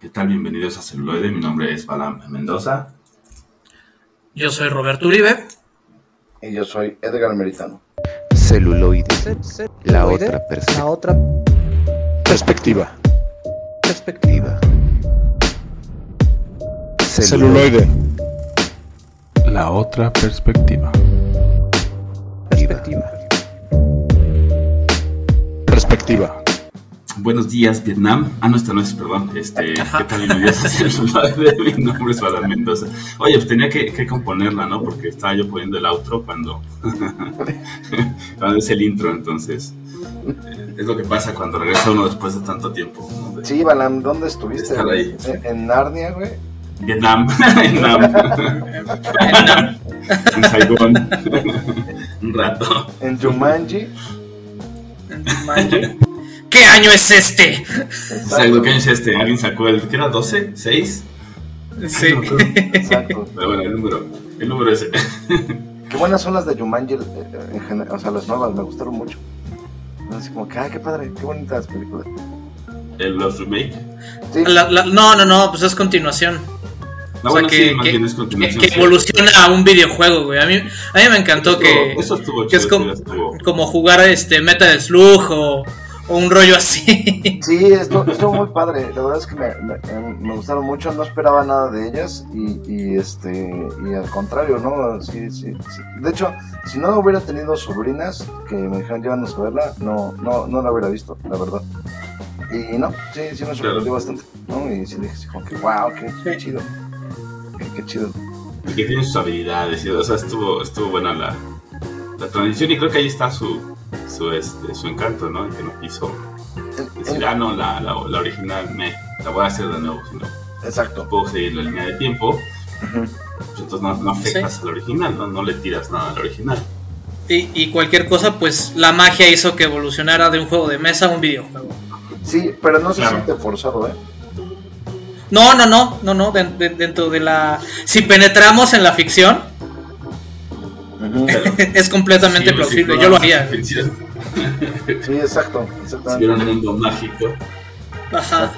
¿Qué tal? Bienvenidos a Celuloide. Mi nombre es Balam Mendoza. Yo soy Roberto Uribe. Y yo soy Edgar Meritano. Celuloide. La otra La perspectiva. otra Perspectiva. perspectiva. Celuloide. La otra perspectiva. Perspectiva. Perspectiva. Buenos días, Vietnam. Ah, no, esta no es, perdón. Este, ¿Qué tal? Mi nombre es Balam Mendoza. Oye, pues tenía que, que componerla, ¿no? Porque estaba yo poniendo el outro cuando, cuando es el intro, entonces. eh, Es lo que pasa cuando regresa uno después de tanto tiempo. ¿no? De Sí, Balam, ¿dónde estuviste? Estar ahí. En, en Narnia, güey. Vietnam, Vietnam, en Saigón, un rato. En Jumanji. ¿Qué año es este? Exacto, ¿qué es este? ¿Alguien sacó el. ¿Qué era? ¿12? ¿6? Sí. Exacto. Pero bueno, el número, el número ese. Qué buenas son las de Jumanji eh, en general. O sea, las nuevas me gustaron mucho. Así como que, ah, qué padre, qué bonitas películas. El Lost Remake. Sí, La- la- no, no, no, pues es continuación. No, O sea, bueno, que- sí, más que- bien es Que, continuación. que sí. evoluciona a un videojuego, güey. A mí, a mí me encantó Eso que, Eso estuvo que es chido, como, como jugar este Metal Slug o, o un rollo así. sí estuvo, estuvo muy padre. La verdad es que me, me- me gustaron mucho. No esperaba nada de ellas. Y, y, este y al contrario, ¿no? Sí, sí, sí. De hecho, si no hubiera tenido sobrinas que me dijeron llévanos a verla, no, no, no la hubiera visto, la verdad. Y no, sí, sí me sorprendió bastante, ¿no? Y sí dije como que, wow, qué, qué chido. Qué, qué chido. Y que tiene sus habilidades. y, O sea, estuvo, estuvo buena la, la transición. Y creo que ahí está su, su, este, su encanto, ¿no? Que no quiso decir, ah, no, la, la, la original, me, la voy a hacer de nuevo. Sino, Exacto. puedo seguir la línea de tiempo. Pues entonces no, no afectas al original, ¿no? No le tiras nada al original. Y, y cualquier cosa, pues la magia hizo que evolucionara de un juego de mesa a un videojuego. Sí, pero no se Claro. siente forzado, ¿eh? No, no, no, no, no, de- de- dentro de la... Si penetramos en la ficción, es completamente Sí, plausible, sí, yo lo haría. ficción. Sí, exacto. Si un mundo mágico. Ajá.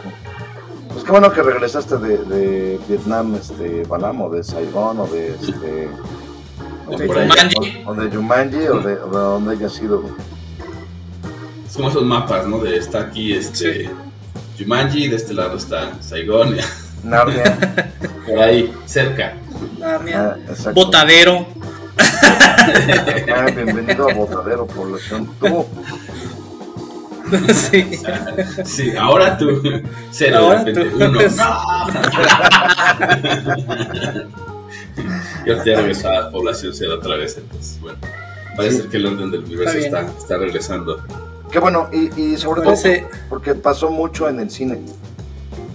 Pues qué bueno que regresaste de, de Vietnam, este, Balam, o de Saigón, o de, este, O de Jumanji. o de Jumanji, o de, o de donde haya sido. Es como esos mapas, ¿no? De está aquí este Jumanji, de este lado está Saigon, Narnia. por ahí, cerca. Mira. Ah, exacto. Botadero. Ah, bienvenido a Botadero, población. Tú, sí. Sí, ahora tú. Cero, Ahora de repente, tú. uno. Yo te regresó a población cero otra vez, entonces, bueno. Parece Sí. que el orden del universo Está está, regresando. qué bueno, y, y sobre todo Parece- porque pasó mucho en el cine.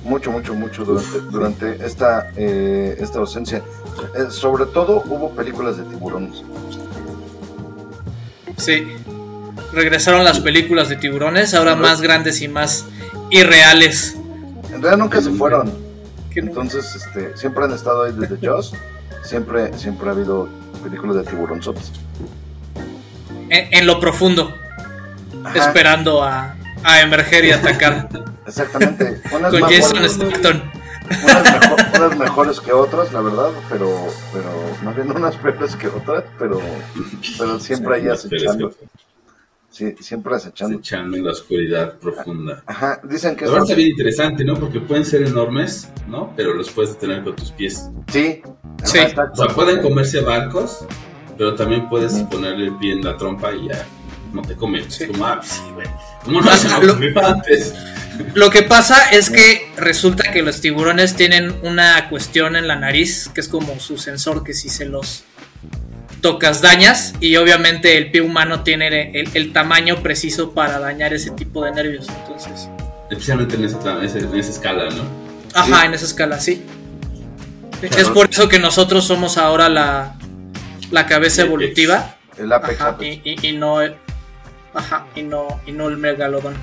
Mucho, mucho, mucho durante, durante esta, eh, esta ausencia. Eh, sobre todo hubo películas de tiburones. Sí. Regresaron las películas de tiburones, ahora más grandes y más irreales. En realidad nunca se fueron. Entonces, este, siempre han estado ahí desde Jaws. Siempre, siempre ha habido películas de tiburonzotes. En, en lo profundo, Ajá, esperando a, a emerger y atacar. Exactamente. Con Jason Statham. Unas, mejo- unas mejores que otras, la verdad, pero, pero más bien unas peores que otras, pero, pero siempre ahí acechando. que- Sí, siempre acechando. echan en la oscuridad profunda. Ajá, dicen que La verdad está bien interesante, ¿no? Porque pueden ser enormes, ¿no? Pero los puedes detener con tus pies. Sí. Sí. O sea, pueden comerse barcos, pero también puedes ponerle el pie en la trompa y ya no te come. Sí. Es como, ah, sí, güey. ¿Cómo no se Lo- antes? Lo que pasa es que resulta que los tiburones tienen una cuestión en la nariz, que es como su sensor, que si se los tocas dañas, y obviamente el pie humano tiene el, el tamaño preciso para dañar ese tipo de nervios. Entonces, Especialmente en esa, en esa- escala, ¿no? ajá, Sí. en esa escala, sí. Claro. Es por eso que nosotros somos ahora la, la cabeza evolutiva El Apex, ajá, Apex. y, y- y no ajá, y no y no el megalodón.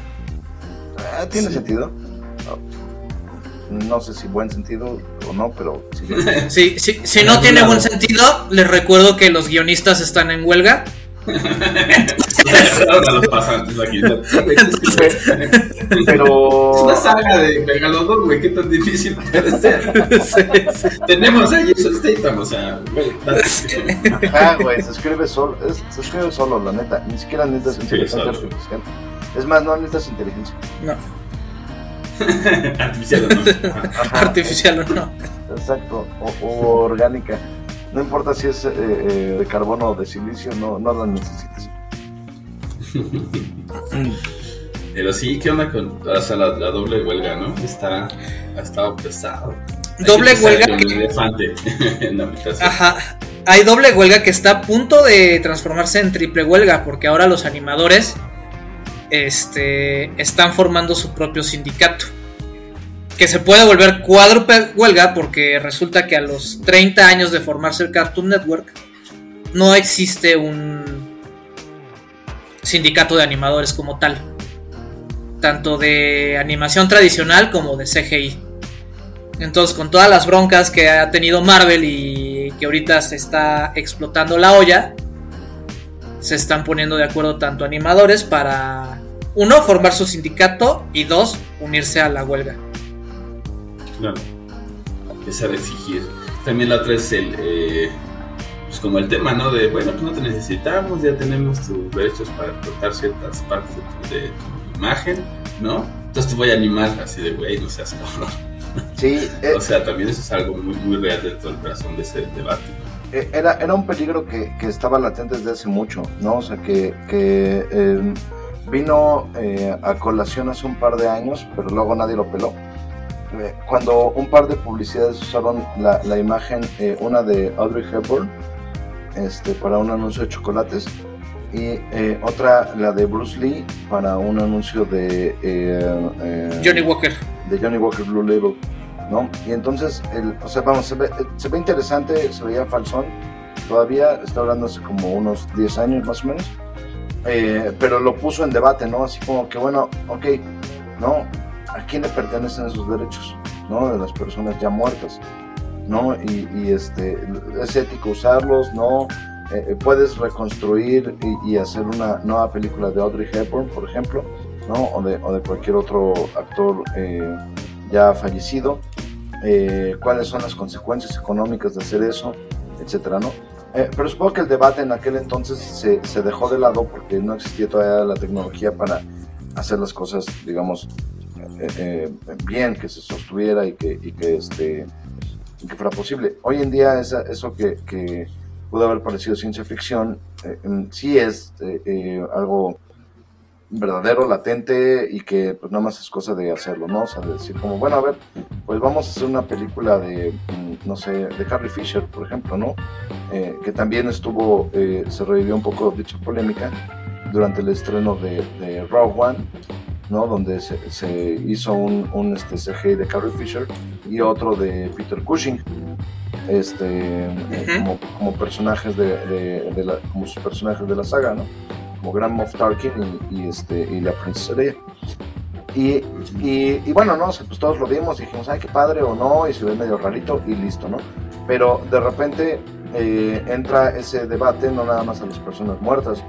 Ah, tiene sentido. No sé si buen sentido o no, pero sí. Sí, sí, si no tiene buen sentido, les recuerdo que los guionistas están en huelga Ahora los pasantes aquí. Pero. Es una saga de Megalodon, güey. ¿Qué tan difícil puede ser? Sí, sí. Tenemos a Jason Statham, o sea, güey. Ah, güey, se escribe solo, es- se escribe solo, la neta. Ni siquiera necesitas inteligencia solo. artificial. Es más, no necesitas inteligencia. No, Artificial, ¿no? Ajá, artificial o no. Exacto, o, o orgánica. No importa si es eh, eh, de carbono o de silicio, no, no la necesitas. Pero sí, ¿qué onda con o sea, la, la doble huelga, no? Está, ha estado pesado. Hay Doble huelga que Un elefante en la. Ajá. Hay doble huelga que está a punto de transformarse en triple huelga porque ahora los animadores este, están formando su propio sindicato. Que se puede volver cuádruple huelga porque resulta que a los 30 años de formarse el Cartoon Network no existe un sindicato de animadores como tal. Tanto de animación tradicional como de CGI. Entonces, con todas las broncas que ha tenido Marvel y que ahorita se está explotando la olla, se están poniendo de acuerdo tanto animadores para, uno, formar su sindicato y dos, unirse a la huelga. Claro. Empezar a exigir. También la otra es el. eh, pues como el tema, ¿no? De, bueno, pues no te necesitamos, ya tenemos tus derechos para cortar ciertas partes de tu, de tu imagen, ¿no? Entonces te voy a animar así de, güey, no seas cabrón. Sí, eh, O sea, también eso es algo muy, muy real dentro del corazón de ese debate. eh, era, era un peligro que, que estaba latente desde hace mucho, ¿no? O sea, que, que eh, vino eh, a colación hace un par de años, pero luego nadie lo peló. Eh, Cuando un par de publicidades usaron la, la imagen, eh, una de Audrey Hepburn, este, para un anuncio de chocolates, y eh, otra, la de Bruce Lee, para un anuncio de... eh, eh, Johnny Walker. de Johnny Walker Blue Label, ¿no? Y entonces, el, o sea, vamos, se ve, se ve interesante, se veía falsón, todavía está hablando hace como unos 10 años más o menos, eh, pero lo puso en debate, ¿no? Así como que, bueno, ok, ¿no? ¿A quién le pertenecen esos derechos, ¿no? De las personas ya muertas, ¿no? Y, y, este, es ético usarlos, ¿no? Eh, eh, puedes reconstruir y, y hacer una nueva película de Audrey Hepburn, por ejemplo, ¿no? O de, o de cualquier otro actor eh, ya fallecido, eh, cuáles son las consecuencias económicas de hacer eso, etcétera, ¿no? Eh, pero supongo que el debate en aquel entonces se, se dejó de lado porque no existía todavía la tecnología para hacer las cosas, digamos, eh, eh, bien, que se sostuviera y que, que, este, y que fuera posible. Hoy en día eso que, pudo haber parecido ciencia ficción, eh, sí es algo verdadero, latente y que pues nada más es cosa de hacerlo, ¿no? O sea, de decir como, bueno, a ver, pues vamos a hacer una película de, mm, no sé, de Carrie Fisher, por ejemplo, ¿no? Que también estuvo, eh, se revivió un poco dicha polémica durante el estreno de, de Rogue One, ¿no? Donde se, se hizo un, un este, CGI de Carrie Fisher y otro de Peter Cushing, este, eh, como, como personajes de, de- de la, como sus personajes de la saga, ¿no? Como Grand Moff Tarkin y, y, este, y la princesa Leia. Y, y, y bueno, no, o sea, pues todos lo vimos y dijimos, ay, qué padre o no, y se ve medio rarito y listo, ¿no? Pero de repente eh, entra ese debate, no nada más a las personas muertas,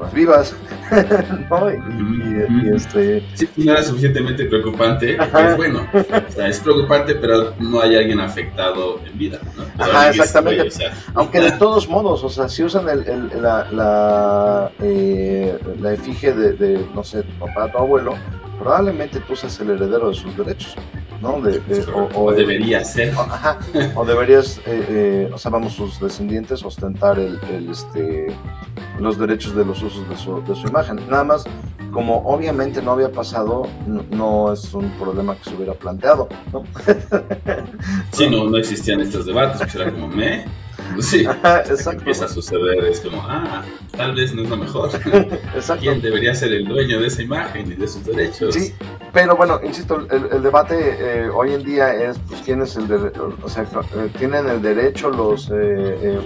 las vivas, ¿no? Y, y- y, este, Sí, no era suficientemente preocupante, es bueno. O sea, es preocupante, pero no hay alguien afectado en vida, ¿no? Pero Ajá, exactamente. oye, o sea, Aunque de todos modos, o sea, si usan el, el- la, la, eh, la efigie de, de, no sé, tu papá, tu abuelo, probablemente tú seas el heredero de sus derechos, ¿no? De, de- o, o o- debería ser. o- ajá, o deberías, eh, eh, o sea, vamos, sus descendientes ostentar el, el, este, los derechos de los usos de su, de su imagen. Nada más, como obviamente no había pasado, no, no es un problema que se hubiera planteado, ¿no? Sí, no, no existían estos debates, pues era como, me. Sí, que exacto. empieza a suceder, es como, ah, tal vez no es lo mejor. Exacto. ¿Quién debería ser el dueño de esa imagen y de sus derechos? Sí, pero bueno, insisto, el, debate eh, hoy en día es, pues, quién el o sea, eh, tienen el derecho los eh,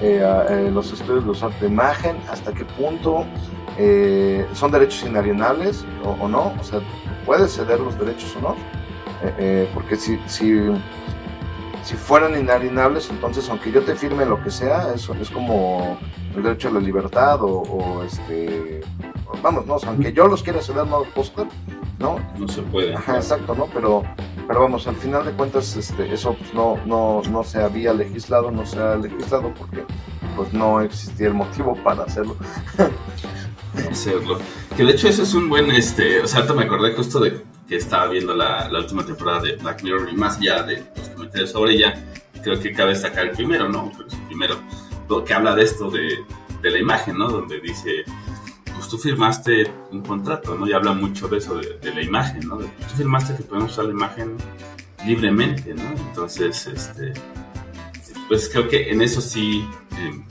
eh, eh, los estudios de usar tu imagen, hasta qué punto son derechos inalienables o, o no, o sea, puedes ceder los derechos o no, porque si, si si fueran inalienables, entonces aunque yo te firme lo que sea, eso es como el derecho a la libertad o, este, vamos, no, aunque yo los quiera ceder, no los puedo ¿no? No se puede. Ajá, exacto, ¿no? Pero, pero vamos, al final de cuentas, este, eso pues, no, no, no se había legislado, no se ha legislado porque pues no existía el motivo para hacerlo. hacerlo. Que de hecho eso es un buen, este, o sea, ahorita me acordé justo de que estaba viendo la, la última temporada de Black Mirror y más allá de los comentarios sobre ella, creo que cabe destacar el primero, ¿no? Pues el primero, que habla de esto de, la imagen, ¿no? Donde dice, pues tú firmaste un contrato, ¿no? Y habla mucho de eso, de, la imagen, ¿no? tú firmaste que podemos usar la imagen libremente, ¿no? Entonces, este, pues creo que en eso sí, eh,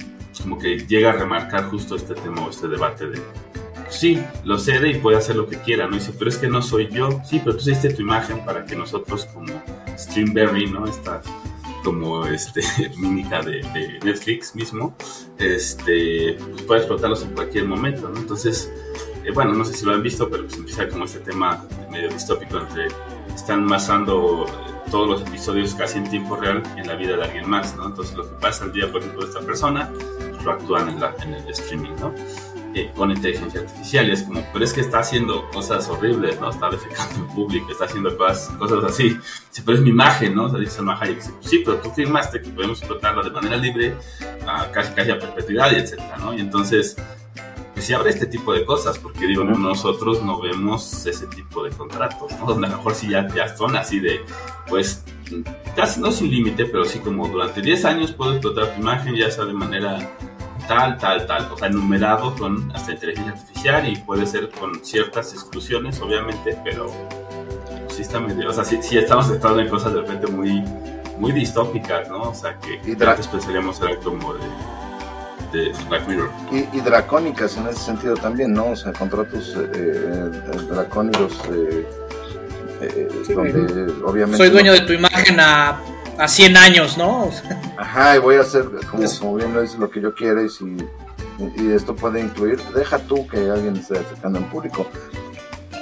como que llega a remarcar justo este tema o este debate de, sí, lo cede y puede hacer lo que quiera, ¿no? dice, pero es que no soy yo. Sí, pero tú hiciste tu imagen para que nosotros como Streamberry, ¿no? Como este mímica de, Netflix mismo, este, pues pueda explotarlos en cualquier momento, ¿no? Entonces, eh, bueno, no sé si lo han visto, pero pues empieza como este tema medio distópico entre están masando todos los episodios casi en tiempo real en la vida de alguien más, ¿no? Entonces lo que pasa el día, por ejemplo, de esta persona, pues, lo actúan en, la, en el streaming, ¿no? Eh, con inteligencia artificial. Y es como, pero es que está haciendo cosas horribles, ¿no? Está defecando en público, está haciendo cosas, cosas así. Sí, pero es mi imagen, ¿no? O sea, dice Salma Hayek, sí, pero tú firmaste que podemos explotarla de manera libre, a casi, casi a perpetuidad, y etcétera, ¿no? Y entonces, pues sí abre este tipo de cosas, porque digo, nosotros no vemos ese tipo de contratos, ¿no? Donde a lo mejor sí ya, ya son así de, pues, casi no sin límite, pero sí como durante 10 años puedo explotar tu imagen, ya sea de manera tal, tal, tal, o sea, enumerado con hasta inteligencia artificial y puede ser con ciertas exclusiones, obviamente, pero sí está medio, o sea, sí, sí estamos entrando en cosas de repente muy, muy distópicas, ¿no? O sea, que antes pensaríamos era como de, de Black Mirror. Y, dracónicas en ese sentido también, ¿no? O sea, contratos eh, eh dracónicos. Eh, eh, donde, obviamente Soy dueño de tu imagen a a 100 años, ¿no? Ajá, y voy a hacer, como, como bien es lo que yo quiero y, si, y esto puede incluir, deja tú que alguien esté afectando en público.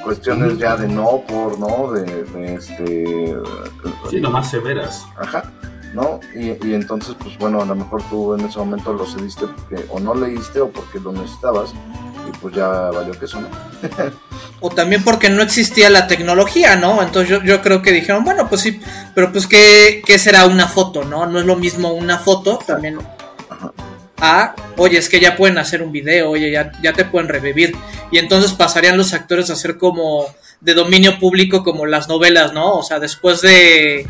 Cuestiones ya de no por, ¿no? De, de este... Sí, más severas. Ajá. ¿no? Y, y, entonces, pues bueno, a lo mejor tú en ese momento lo cediste porque o no leíste o porque lo necesitabas y pues ya valió que eso, ¿no? o también porque no existía la tecnología, ¿no? Entonces yo, yo creo que dijeron, bueno, pues sí, pero pues ¿qué, ¿qué, será una foto, ¿no? No es lo mismo una foto también a, oye, es que ya pueden hacer un video, oye, ya, ya te pueden revivir. Y entonces pasarían los actores a ser como de dominio público como las novelas, ¿no? O sea, después de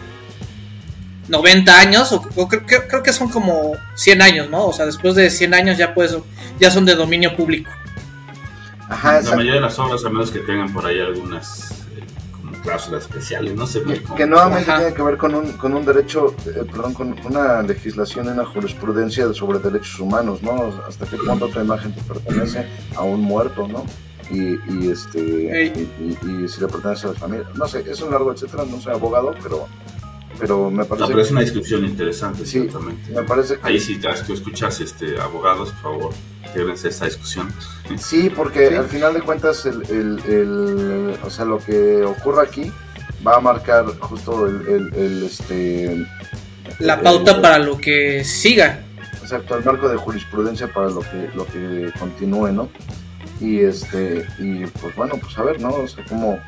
90 años, o, creo, creo, que son como 100 años, ¿no? O sea, después de 100 años ya, pues, ya son de dominio público la mayoría de las obras, a menos que tengan por ahí algunas eh, como cláusulas especiales, no sé. Que, nuevamente tiene que ver con un, con un derecho, eh, perdón, con una legislación, una jurisprudencia sobre derechos humanos, ¿no? Hasta qué punto otra imagen te pertenece a un muerto, ¿no? Y, y este y, si le pertenece a la familia. No sé, es un largo etcétera, no soy abogado, pero pero me parece. No, pero es una discusión interesante, sí, Me parece Ahí sí, tú escuchas este, abogados, por favor, quédense esta discusión. Sí, porque al final de cuentas, el, el, o sea, lo que ocurra aquí va a marcar justo el, el este. La pauta para lo que siga. Exacto, el marco de jurisprudencia para lo que, lo que continúe, ¿no? Y este, y pues bueno, pues a ver, ¿no? O sea, cómo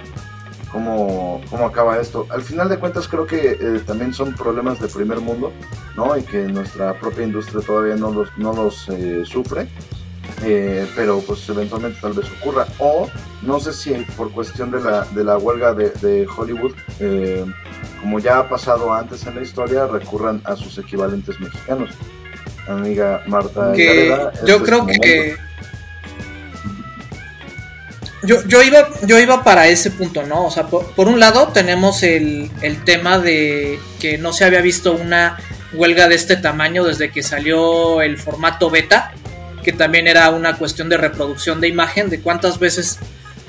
cómo, cómo acaba esto. Al final de cuentas creo que eh, también son problemas de primer mundo, ¿no? Y que nuestra propia industria todavía no los, no los eh, sufre. Eh, pero pues eventualmente tal vez ocurra. O no sé si por cuestión de la, de la huelga de, de Hollywood, como ya ha pasado antes en la historia, recurran a sus equivalentes mexicanos. Amiga Marta. yo creo que yo, yo, iba, yo iba para ese punto, ¿no? O sea, por, un lado tenemos el, tema de que no se había visto una huelga de este tamaño desde que salió el formato beta, que también era una cuestión de reproducción de imagen, de cuántas veces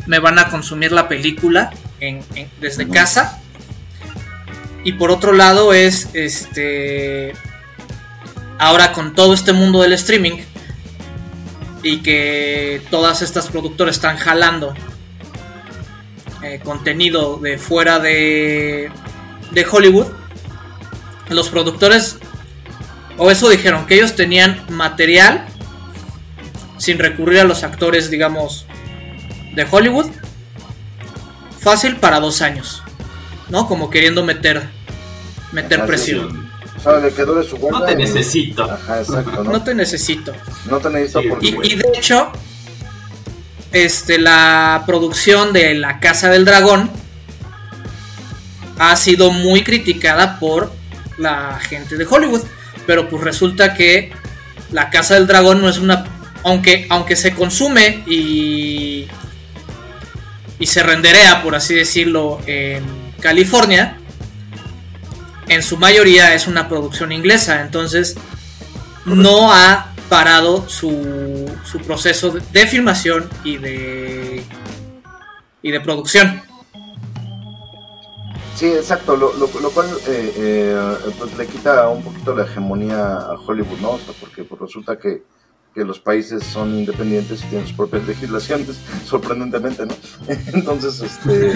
me van a consumir la película desde casa. Y por otro lado es, este, ahora con todo este mundo del streaming, y que todas estas productoras están jalando eh, contenido de fuera de, de Hollywood, los productores, o eso dijeron, que ellos tenían material sin recurrir a los actores, digamos, de Hollywood, fácil para dos años, ¿no? Como queriendo meter, meter presión. O sea, le quedó de su No te y- necesito. Ajá, exacto, ¿no? No te necesito. No te necesito Sí, porque... Y, y de hecho, este, la producción de La Casa del Dragón ha sido muy criticada por la gente de Hollywood. Pero pues resulta que La Casa del Dragón no es una... Aunque, aunque se consume y... Y se renderea, por así decirlo, en California. En su mayoría es una producción inglesa. Entonces no ha parado su, su proceso de, filmación y de y de producción. Sí, exacto, lo, lo, lo cual eh, eh, pues le quita un poquito la hegemonía a Hollywood, ¿no? O sea, porque pues, resulta que, que los países son independientes y tienen sus propias legislaciones, sorprendentemente, ¿no? Entonces, este,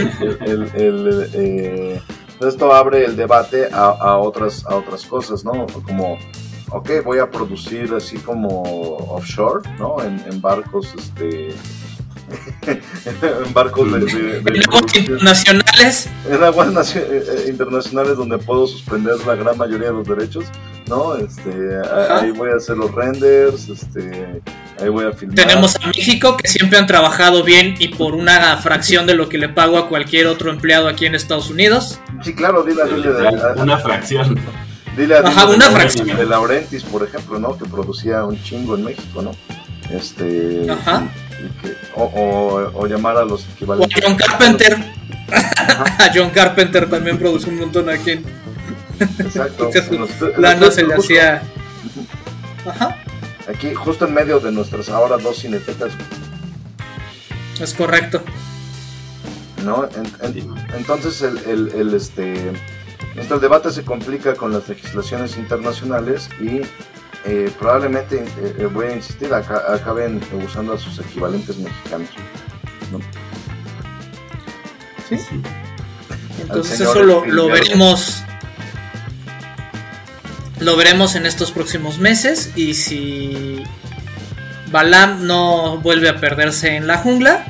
el, eh, esto abre el debate a, a otras, a otras cosas, ¿no? Como, ok, voy a producir así como offshore, ¿no? En, en barcos, este... en barcos de, de- de En aguas producción- internacionales, en aguas eh, eh, internacionales donde puedo suspender la gran mayoría de los derechos, ¿no? Este, Ajá. ahí voy a hacer los renders, este, ahí voy a filmar. tenemos a México que siempre han trabajado bien y por una fracción de lo que le pago a cualquier otro empleado aquí en Estados Unidos. Sí, claro, dile a, dile, a- Una fracción. dile a- Ajá, dile una de- fracción. De Laurentis, por ejemplo, ¿no? Que producía un chingo en México, ¿no? Este, Ajá. y- y que- o, o- o llamar a los O a equivalentes. John Carpenter. A John Carpenter también produce un montón aquí exacto. En los- en los- lana se le hacía. Ajá, Aquí, justo en medio de nuestras ahora dos cinetecas, es correcto. ¿no? En- en- entonces el, el- el, este, este, el debate se complica con las legislaciones internacionales y eh, probablemente, eh, eh, voy a insistir, aca- acaben usando a sus equivalentes mexicanos. ¿no? ¿sí? Entonces eso lo, lo veremos. Lo veremos en estos próximos meses. Y si Balam no vuelve a perderse en la jungla,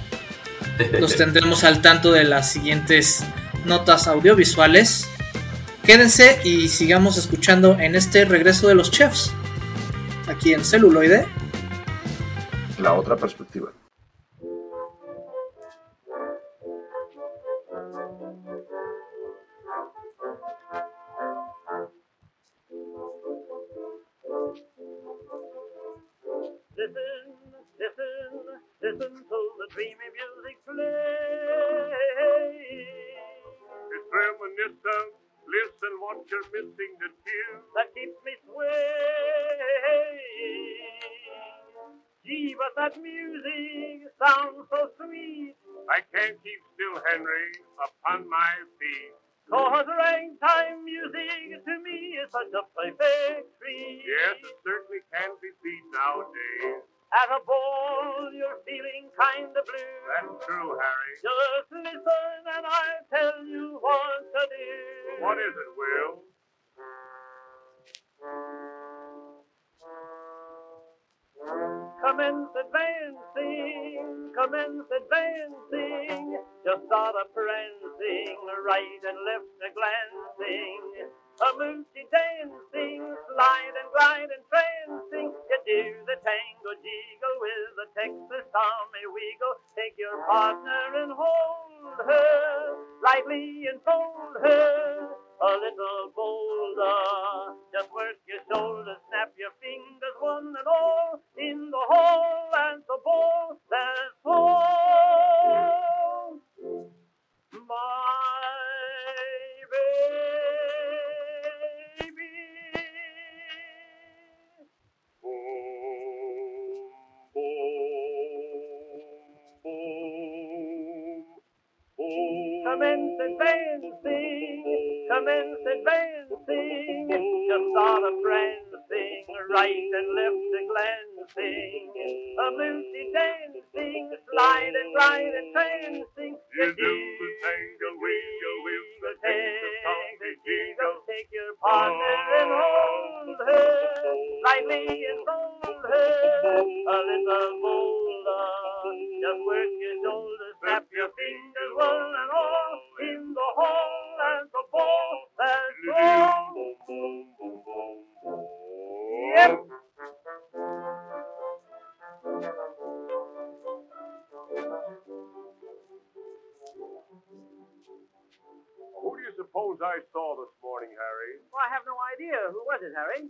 los tendremos al tanto de las siguientes notas audiovisuales. Quédense y sigamos escuchando en este regreso de los chefs. Aquí en celuloide. La otra perspectiva. Listen to the dreamy music play. It's reminiscent. Listen what you're missing the tune. That keeps me swaying. Gee, but that music sounds so sweet. I can't keep still, Henry, upon my feet. Cause ragtime music to me is such a perfect treat. Yes, it certainly can be beat nowadays. At a ball, you're feeling kinda blue. That's true, Harry. Just listen and I'll tell you what to do. What is it, Will? Commence advancing, commence advancing. Just start a prancing, right and left a glancing. A moosey dancing, slide and glide and trancing. You do the tango jiggle with the Texas Tommy Wiggle. Take your partner and hold her, lightly enfold her. A little bolder, just work your shoulders, snap your fingers, one and all, in the hall and the ball. That's all. My Commence advancing, commence advancing. Just start a prancing, right and left a glancing. A moosey dancing, slide and glide and trancing. You do the tangle wiggle with the Texas Tommy jiggle. Take your partner and hold her lightly and fold her a little bolder. Just work your shoulders, snap your fingers, one and all in the hall and the ball that's all. Yep. Who do you suppose I saw this morning, Harry? Well, I have no idea. Who was it, Harry?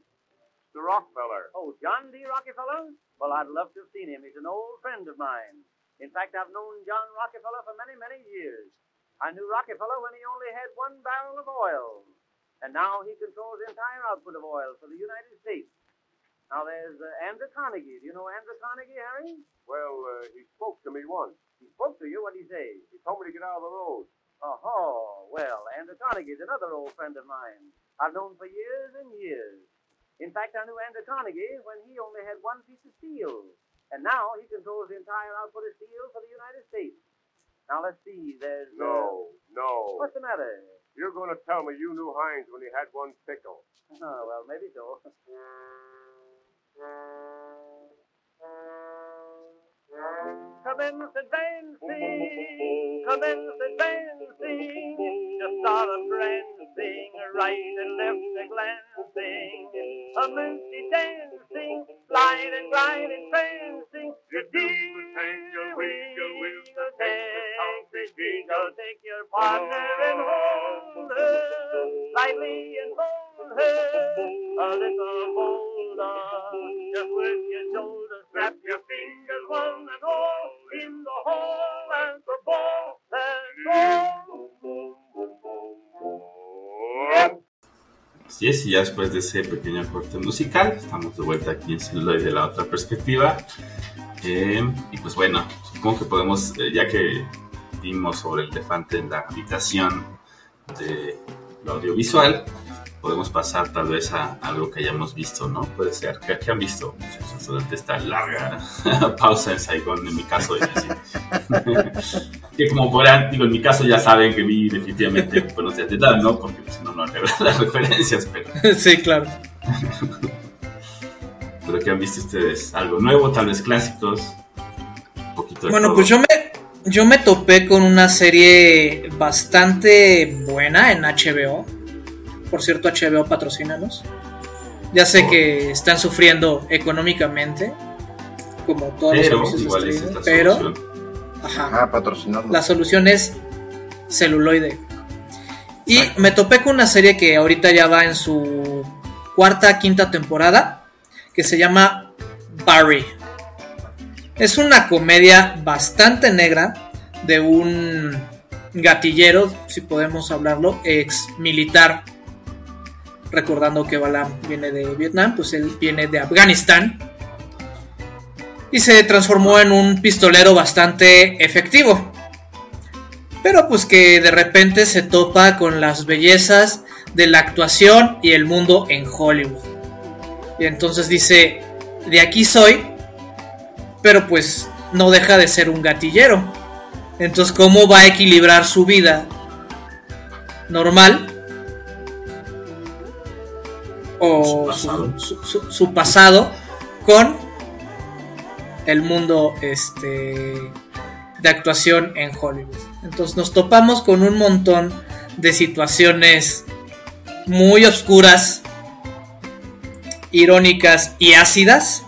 The Rockefeller. Oh, John D. Rockefeller? Well, I'd love to have seen him. He's an old friend of mine. In fact, I've known John Rockefeller for many, many years. I knew Rockefeller when he only had one barrel of oil. And now he controls the entire output of oil for the United States. Now, there's uh, Andrew Carnegie. Do you know Andrew Carnegie, Harry? Well, uh, he spoke to me once. He spoke to you. What did he say? He told me to get out of the road. Oh, well, Andrew Carnegie's another old friend of mine. I've known for years and years. In fact, I knew Andrew Carnegie when he only had one piece of steel. And now he controls the entire output of steel for the United States. Now, let's see. There's. uh, No, no. what's the matter? You're going to tell me you knew Hines when he had one pickle. Oh, well, maybe so. Commence advancing, commence advancing, just start a prancing, right and left a glancing, a moosey dancing, slide and glide and prancing, you do the tangle, wiggle, wiggle, take, wiggle, take your partner and hold her, lightly and her, a little bolder, just your shoulders, your fingers, one and all, in the and the ball and all. Así es, y ya después de ese pequeño corte musical, estamos de vuelta aquí en Celuloid de la otra perspectiva. Eh, y pues bueno, supongo que podemos, eh, ya que vimos sobre el elefante en la habitación de lo audiovisual, podemos pasar tal vez a algo que hayamos visto, ¿no? Puede ser, ¿qué, qué han visto durante esta larga pausa en Saigon? En mi caso, que como podrán, digo, en mi caso ya saben que vi definitivamente Buenos días de edad, ¿no? Porque si no, no revela las referencias, pero, sí, claro. pero ¿qué han visto ustedes? ¿Algo nuevo, tal vez clásicos? Un poquito de Bueno, todo. pues yo me, yo me topé con una serie bastante buena en HBO. Por cierto, HBO patrocínanos. Ya sé Oh. que están sufriendo económicamente, como todos los Pero servicios de igual es pero solución. ajá, Ah, la solución es celuloide. Y me topé con una serie que ahorita ya va en su cuarta, quinta temporada, que se llama Barry. Es una comedia bastante negra de un gatillero, si podemos hablarlo, ex militar. Recordando que Balam viene de Vietnam, pues él viene de Afganistán. Y se transformó en un pistolero bastante efectivo. Pero pues que de repente se topa con las bellezas de la actuación y el mundo en Hollywood. Y entonces dice, de aquí soy, pero pues no deja de ser un gatillero. Entonces, ¿cómo va a equilibrar su vida normal? O Su pasado. su, su- su- su pasado con el mundo este, de actuación en Hollywood. Entonces nos topamos con un montón de situaciones muy oscuras, irónicas y ácidas,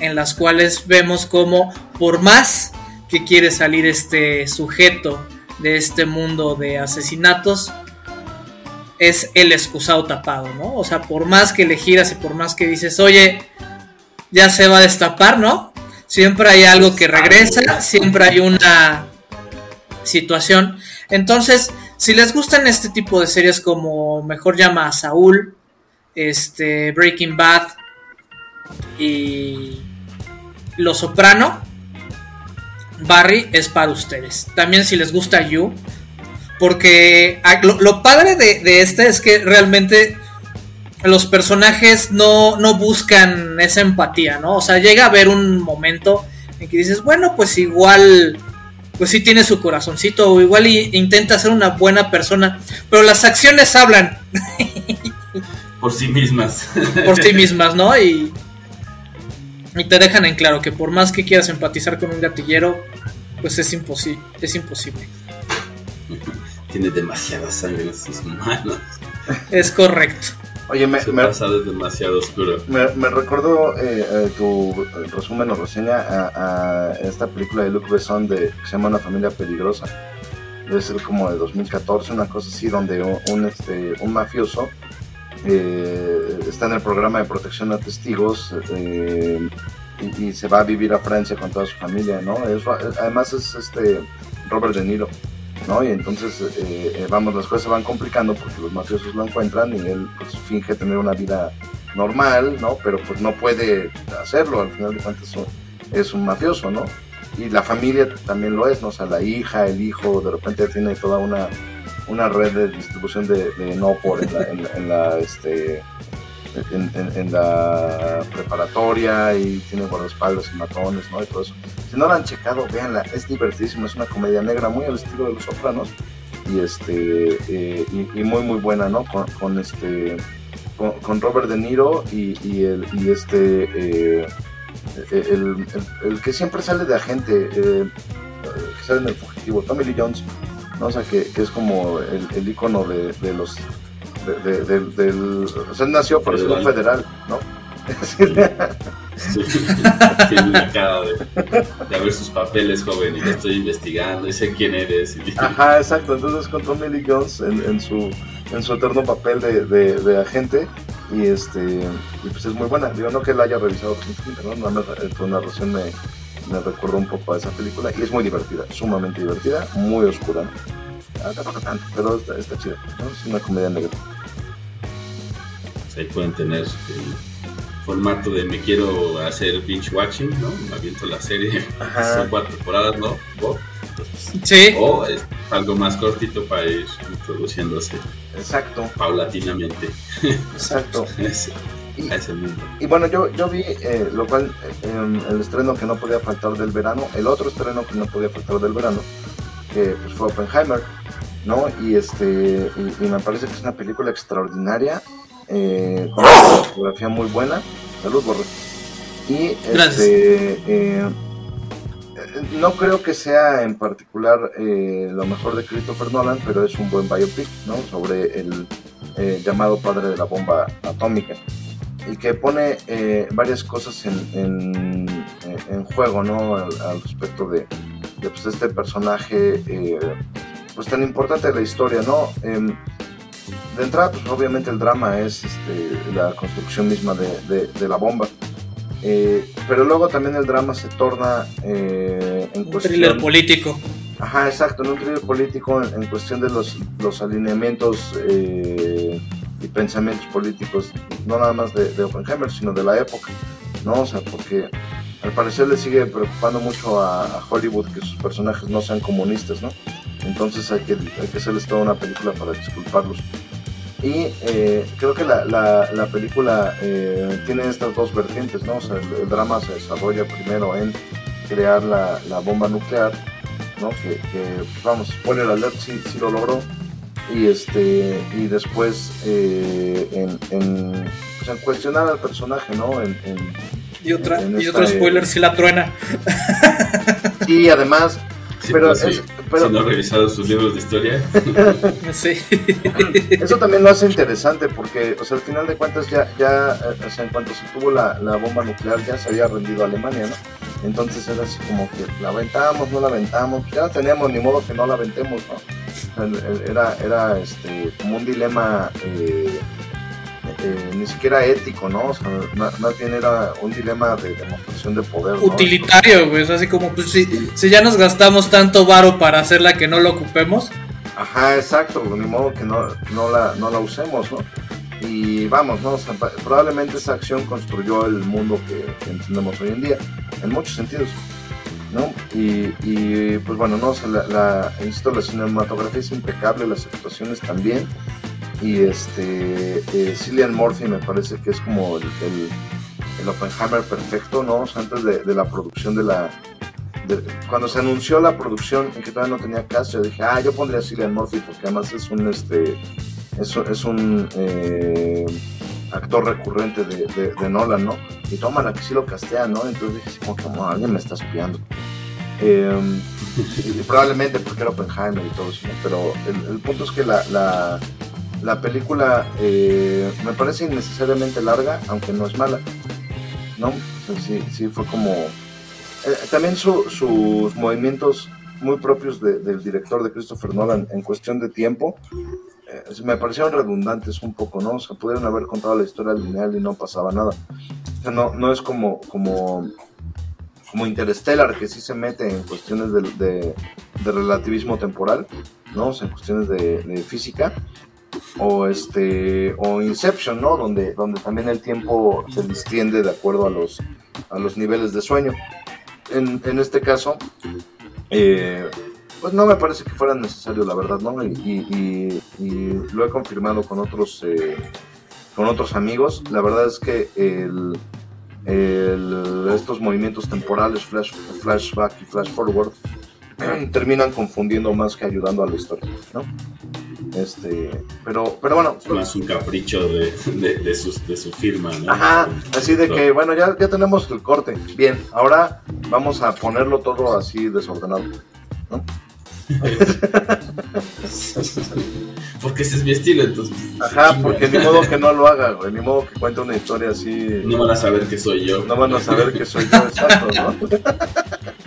en las cuales vemos como por más que quiere salir este sujeto de este mundo de asesinatos, es el excusado tapado, ¿no? O sea, por más que le giras y por más que dices, oye, ya se va a destapar, ¿no? Siempre hay algo que regresa, siempre hay una situación. Entonces, si les gustan este tipo de series como Mejor llama a Saúl, este Breaking Bad y Lo Soprano, Barry es para ustedes. También si les gusta You, porque ah, lo, lo padre de, de este es que realmente los personajes no, no buscan esa empatía, ¿no? O sea, llega a haber un momento en que dices, bueno, pues igual, pues sí tiene su corazoncito, o igual y- intenta ser una buena persona, pero las acciones hablan. por sí mismas. por sí mismas, ¿no? Y, y te dejan en claro que por más que quieras empatizar con un gatillero, pues es, imposible es imposible. Tiene demasiada sangre en sus manos. Es correcto. Oye, me, me, pasado es demasiado oscuro. me, me recordó eh, eh, tu resumen o reseña a, a esta película de Luc Besson de, que se llama Una familia peligrosa. Debe ser como de 2014, una cosa así, donde un, un, este, un mafioso eh, está en el programa de protección a testigos eh, y, y se va a vivir a Francia con toda su familia, ¿no? Es, además es este Robert De Niro, ¿no? Y entonces, eh, eh, vamos, las cosas se van complicando porque los mafiosos lo encuentran y él pues, finge tener una vida normal, ¿no? Pero pues no puede hacerlo, al final de cuentas es un, mafioso, ¿no? Y la familia también lo es, ¿no? O sea, la hija, el hijo, de repente tiene toda una, una red de distribución de, de no por en la, en en la, este, en, la preparatoria y tiene guardaespaldas y matones, ¿no? Y todo eso. Si no la han checado, véanla, es divertidísimo, es una comedia negra muy al estilo de los sopranos y este eh, y, muy muy buena, ¿no? Con, con este con, Robert De Niro y, y el y este eh, el, el- el que siempre sale de agente, eh, que sale en el fugitivo, Tommy Lee Jones, ¿no? O sea, que, que es como el, el icono de, de los de- de- del- o sea, nació para ser un federal, ¿no? Sí, tiene una cara de, de ver sus papeles, joven, y lo estoy investigando, y sé quién eres. y- Ajá, exacto. Entonces con Tommy Lee Jones en, en su en su eterno papel de, de, de agente y este y pues es muy buena. Digo no que la haya revisado ¿no? Nada más, eh, tu narración me, me recordó un poco a esa película y es muy divertida, sumamente divertida, muy oscura. Ah, pero está, está chida. ¿no? Es una comedia negra. Ahí pueden tener el formato de me quiero hacer binge watching, ¿no? Me aviento la serie, son cuatro temporadas, ¿no? O, Sí. o es algo más cortito para ir introduciéndose Exacto, paulatinamente exacto. ese, ese mundo. Y bueno, yo, yo vi, eh, lo cual, eh, em, el estreno que no podía faltar del verano, el otro estreno que no podía faltar del verano, que pues, fue Oppenheimer, ¿no? Y, este, y, y me parece que es una película extraordinaria, eh, con una fotografía muy buena. Salud, Borre. Y Gracias. este, eh, eh, no creo que sea en particular eh, lo mejor de Christopher Nolan, pero es un buen biopic, ¿no? Sobre el eh, llamado padre de la bomba atómica y que pone eh, varias cosas en, en- en juego, ¿no? Al, al respecto de, de, pues, este personaje, eh, pues tan importante de la historia, ¿no? De entrada, pues obviamente el drama es este, la construcción misma de, de- de la bomba. Eh, pero luego también el drama se torna eh, en Un cuestión... thriller político. Ajá, exacto, en un thriller político en, en cuestión de los, los alineamientos eh, y pensamientos políticos, no nada más de, de Oppenheimer, sino de la época, ¿no? O sea, porque al parecer le sigue preocupando mucho a, a Hollywood que sus personajes no sean comunistas, ¿no? Entonces hay que, hay que hacerles toda una película para disculparlos. Y eh, creo que la, la, la película eh, tiene estas dos vertientes, ¿no? O sea, el, el drama se desarrolla primero en crear la, la bomba nuclear, ¿no? Que, que, vamos, spoiler alert, sí, sí lo logró. Y, este, y después eh, en, en, pues, en cuestionar al personaje, ¿no? En, Y, otra, y esta, otro spoiler si la truena. y además, Sí, pero, pues, sí, es- pero si no he revisado sus libros de historia, Sí. eso también lo hace interesante porque, o sea, al final de cuentas ya, ya eh, o sea, en cuanto se tuvo la, la bomba nuclear ya se había rendido Alemania, ¿no? Entonces era así como que la aventamos, no la aventamos, ya no teníamos ni modo que no la aventemos, ¿no? Era, era este, como un dilema eh, eh, ni siquiera ético, ¿no? O sea, más, bien era un dilema de demostración de poder, ¿no? Utilitario, güey. Es así como, pues si, si ya nos gastamos tanto varo para hacerla que no lo ocupemos. Ajá, exacto, ni modo que no, no, la, no la usemos, ¿no? Y vamos, ¿no? O sea, pa- probablemente esa acción construyó el mundo que, que entendemos hoy en día, en muchos sentidos, ¿no? Y, y, pues bueno, no, o sea, la, la, insisto, la cinematografía es impecable, las actuaciones también, y este, eh, Cillian Murphy me parece que es como el, el, Oppenheimer perfecto, ¿no? O sea, antes de, de la producción de la, cuando se anunció la producción en que todavía no tenía cast, yo dije, ah, yo pondría Cillian Murphy porque además es un, este, es, un- eh, actor recurrente de, de, Nolan, ¿no? Y toma la que sí lo castea, ¿no? Entonces dije, como que alguien me está espiando. Eh, y probablemente porque era Oppenheimer y todo eso, ¿no? Pero el, punto es que la, la película eh, me parece innecesariamente larga, aunque no es mala, ¿no? O sea, sí, sí fue como... eh, también su- sus movimientos muy propios de- del director de Christopher Nolan en cuestión de tiempo eh, me parecieron redundantes un poco, ¿no? O sea, pudieron haber contado la historia lineal y no pasaba nada. O sea, no, no es como, como, como Interstellar, que sí se mete en cuestiones de, de- de relativismo temporal, ¿no? O sea, en cuestiones de, de física. O este o Inception, ¿no? Donde, donde también el tiempo se distiende de acuerdo a los, a los niveles de sueño. En, en este caso, eh, pues no me parece que fuera necesario, la verdad, ¿no? Y, y- y- y lo he confirmado con otros, eh, con otros amigos. La verdad es que el, el- estos movimientos temporales, flash, flashback y flash forward, terminan confundiendo más que ayudando a la historia, ¿no? Este, pero, pero bueno, Es más un capricho de, de, de su, de su firma, ¿no? Ajá, así de que, bueno, ya, ya tenemos el corte. Bien, ahora vamos a ponerlo todo así desordenado. ¿no? Porque ese es mi estilo, entonces. Ajá, chinga. porque ni modo que no lo haga, güey, ni modo que cuente una historia así. No van a saber que soy yo. No van a saber que soy yo, exacto, ¿no?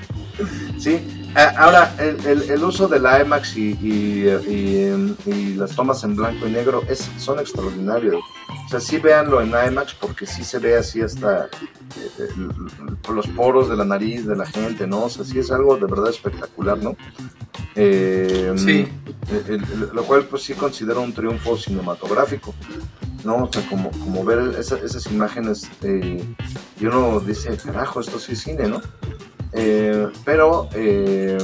Sí, a- ahora el, el- el uso de la IMAX y, y- y- y las tomas en blanco y negro es, son extraordinarios. O sea, sí véanlo en IMAX porque sí se ve así hasta eh, el- por los poros de la nariz de la gente, ¿no? O sea, sí es algo de verdad espectacular, ¿no? Eh, Sí. lo cual pues sí considero un triunfo cinematográfico. ¿no? O sea, como, como ver esa- esas imágenes eh, y uno dice, carajo, esto sí es cine, ¿no? Eh, pero, eh,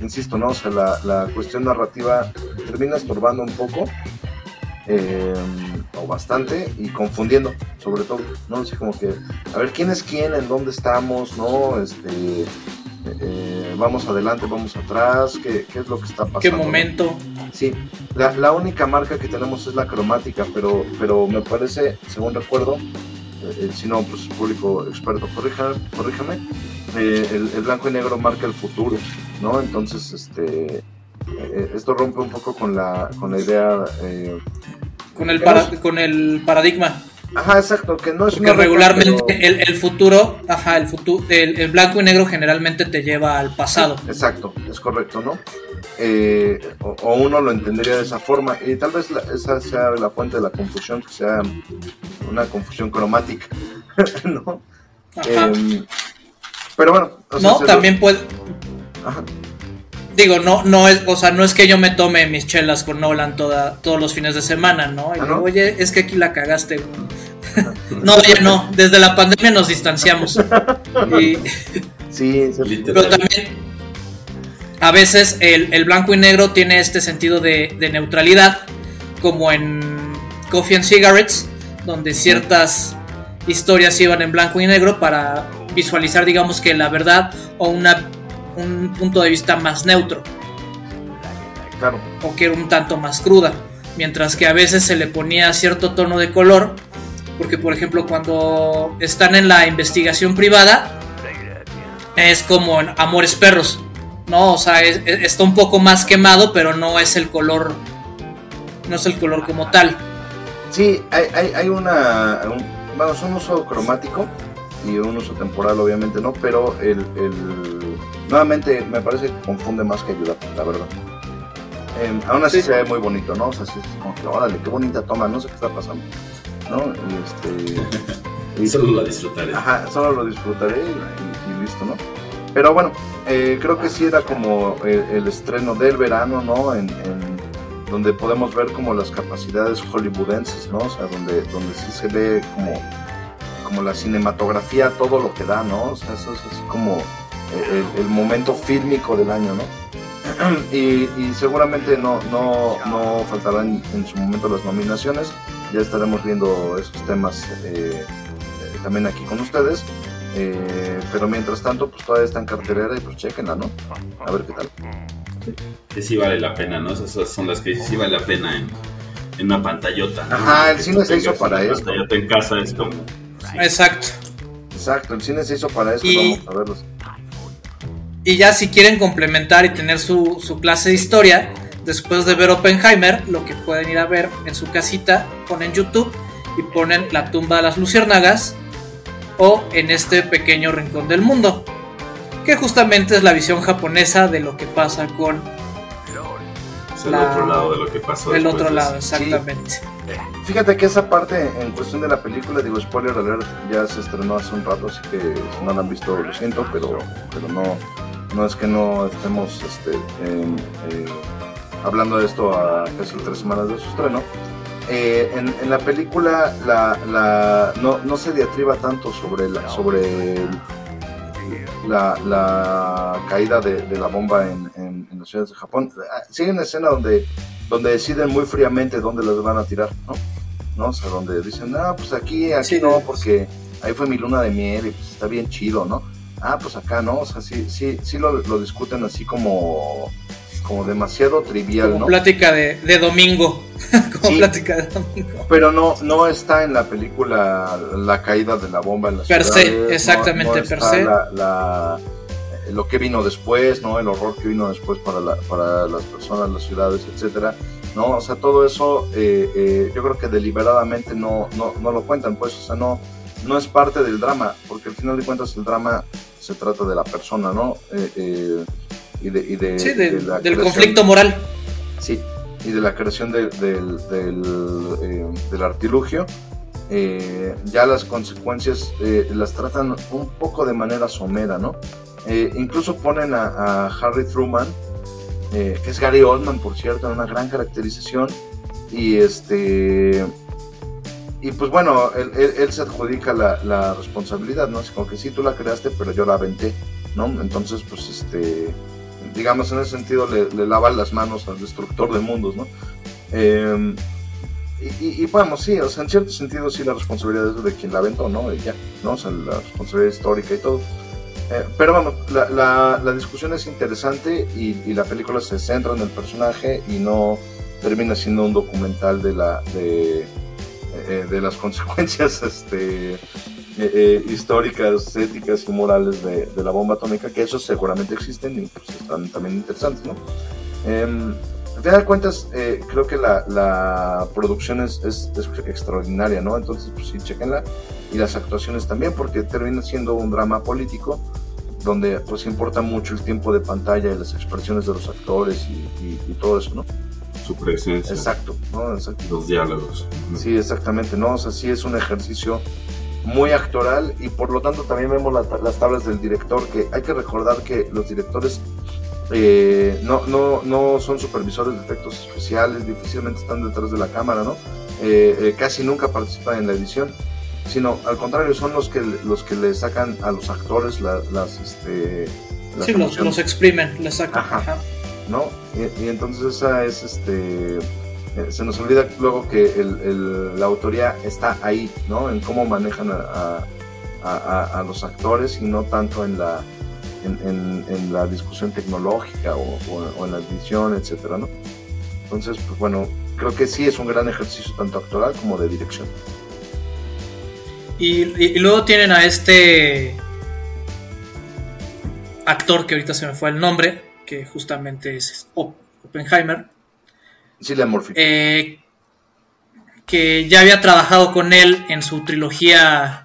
insisto, ¿no? O sea, la, la cuestión narrativa termina estorbando un poco, eh, o bastante, y confundiendo, sobre todo, ¿no? Así como que, a ver, ¿quién es quién? ¿En dónde estamos? ¿No? Este, eh, vamos adelante, vamos atrás, ¿qué, qué es lo que está pasando? ¿Qué momento? Sí, la, la única marca que tenemos es la cromática, pero, pero me parece, según recuerdo, eh, si no, pues público experto, corríjame, corríjame eh, el, el blanco y negro marca el futuro, ¿no? Entonces, este, eh, esto rompe un poco con la, con la idea... eh, Con el, para- con el paradigma. Ajá, exacto, que no es Porque regularmente pero- el, el futuro, ajá, el futuro, el, el blanco y negro generalmente te lleva al pasado. Exacto, es correcto, ¿no? Eh, o, o uno lo entendería de esa forma y tal vez la- esa sea la fuente de la confusión, que sea una confusión cromática, ¿no? Ajá. Pero bueno, o sea, no, también puede. Ajá. Digo, no, no es, o sea, no es que yo me tome mis chelas con Nolan toda, todos los fines de semana, ¿no? Y Ah, digo, ¿no? oye, es que aquí la cagaste. no, ya no, desde la pandemia nos distanciamos. Y, Sí, pero también, a veces el, el blanco y negro tiene este sentido de, de neutralidad, como en Coffee and Cigarettes, donde ciertas historias iban en blanco y negro para visualizar, digamos que la verdad o una, un punto de vista más neutro claro, o que era un tanto más cruda, mientras que a veces se le ponía cierto tono de color, porque por ejemplo cuando están en la investigación privada es como en Amores Perros, ¿no? O sea, es- es- está un poco más quemado, pero no es el color, no es el color como tal. sí, hay, hay, hay una, un, es un uso cromático y un uso temporal obviamente no, pero el, el- nuevamente me parece que confunde más que ayuda, la verdad. Em, aún así Sí. se ve muy bonito, ¿no? O sea, sí, es como que, órale, qué bonita toma, no sé qué está pasando, ¿no? Y este... y- Solo la disfrutaré. Ajá, solo lo disfrutaré y, y- y listo, ¿no? Pero bueno, eh, creo que sí era como el, el estreno del verano, ¿no? En, en- donde podemos ver como las capacidades hollywoodenses, ¿no? O sea, donde, donde sí se ve como, como la cinematografía, todo lo que da, ¿no? O sea, eso es así como el, el momento fílmico del año, ¿no? Y, y seguramente no, no, no faltarán en su momento las nominaciones. Ya estaremos viendo esos temas eh, eh, también aquí con ustedes. Eh, pero mientras tanto, pues todavía está en cartelera y pues chequenla, ¿no? A ver qué tal. Que sí vale la pena, ¿no? Esas son las que sí vale la pena en, en una pantallota. ¿no? Ajá, el cine se hizo para esto. pantallota en casa es como. Exacto. Exacto, el cine se hizo para eso, Y- vamos a verlos. Y ya si quieren complementar y tener su, su clase de historia, después de ver Oppenheimer, lo que pueden ir a ver en su casita, ponen YouTube y ponen La tumba de las luciérnagas o en este pequeño rincón del mundo, que justamente es la visión japonesa de lo que pasa con Es el La- otro lado de lo que pasó. el otro lado, exactamente. Fíjate que esa parte en cuestión de la película, digo, spoiler alert, ya se estrenó hace un rato, así que si no la han visto, lo siento, pero, pero no, no es que no estemos este, eh, hablando de esto a tres semanas de su estreno. Eh, en, en la película la, no, no se diatriba tanto sobre la, sobre la, caída de, la bomba en, en- en las ciudades de Japón. Ah, hay una escena donde, donde deciden muy fríamente dónde las van a tirar, ¿no? ¿No? O sea, donde dicen, ah, pues aquí, aquí Sí. no, porque ahí fue mi luna de miel y pues está bien chido, ¿no? Ah, pues acá no, o sea, sí, sí, sí lo, lo discuten así como, como demasiado trivial, Como ¿no? plática de, de domingo. como Sí. plática de domingo. Pero no, no está en la película la caída de la bomba en la Per ciudad. se, exactamente, per se. La, la- lo que vino después, ¿no? El horror que vino después para, la- para las personas, las ciudades, etcétera. ¿No? O sea, todo eso eh, eh, yo creo que deliberadamente no, no, no lo cuentan, pues, o sea, no, no es parte del drama, porque al final de cuentas el drama se trata de la persona, ¿no? Eh, eh, y de, y de- Sí, de del, la del creación- conflicto moral. Sí, y de la creación de- del, del, eh, del artilugio. Eh, ya las consecuencias eh, las tratan un poco de manera somera, ¿no? Eh, incluso ponen a, Harry Truman, eh, que es Gary Oldman, por cierto, en una gran caracterización. Y este. Y pues bueno, él, él- se adjudica la, responsabilidad, ¿no? Como que sí, tú la creaste, pero yo la aventé, ¿no? Entonces, pues este. Digamos, en ese sentido, le, le lava las manos al destructor de mundos, ¿no? Eh, y, y, y, vamos, sí, o sea, en cierto sentido, sí, la responsabilidad es de quien la aventó, ¿no? Y ya, ¿no? O sea, la responsabilidad histórica y todo. Eh, pero vamos, la, la, la discusión es interesante y, y la película se centra en el personaje y no termina siendo un documental de la de, eh, de las consecuencias este, eh, eh, históricas, éticas y morales de, de la bomba atómica, que esos seguramente existen y pues, están también interesantes, ¿no? Em, al final de cuentas, eh, creo que la, la producción es, es, es extraordinaria, ¿no? Entonces, pues sí, chequenla. Y las actuaciones también, porque termina siendo un drama político donde pues importa mucho el tiempo de pantalla y las expresiones de los actores y, y, y todo eso, ¿no? Su presencia. Exacto, ¿no? Exacto. Los diálogos. Sí, exactamente, ¿no? O sea, sí es un ejercicio muy actoral y por lo tanto también vemos la, las tablas del director, que hay que recordar que los directores eh, no, no, no son supervisores de efectos especiales, difícilmente están detrás de la cámara, ¿no? Eh, eh, casi nunca participan en la edición, sino al contrario, son los que, los que le sacan a los actores la- las... Este, las Sí, los, los exprimen, les sacan. Ajá. ajá. ¿no? Y, y entonces esa es este eh, se nos olvida luego que el- el- la autoría está ahí, ¿no? En cómo manejan a, a- a- a los actores y no tanto en la en, en- en la discusión tecnológica o, o- o en la edición, etcétera, ¿no? Entonces, pues bueno, creo que sí es un gran ejercicio tanto actoral como de dirección. Y, y- y luego tienen a este actor que ahorita se me fue el nombre, que justamente es Op- Oppenheimer, Cillian Murphy. eh, que ya había trabajado con él en su trilogía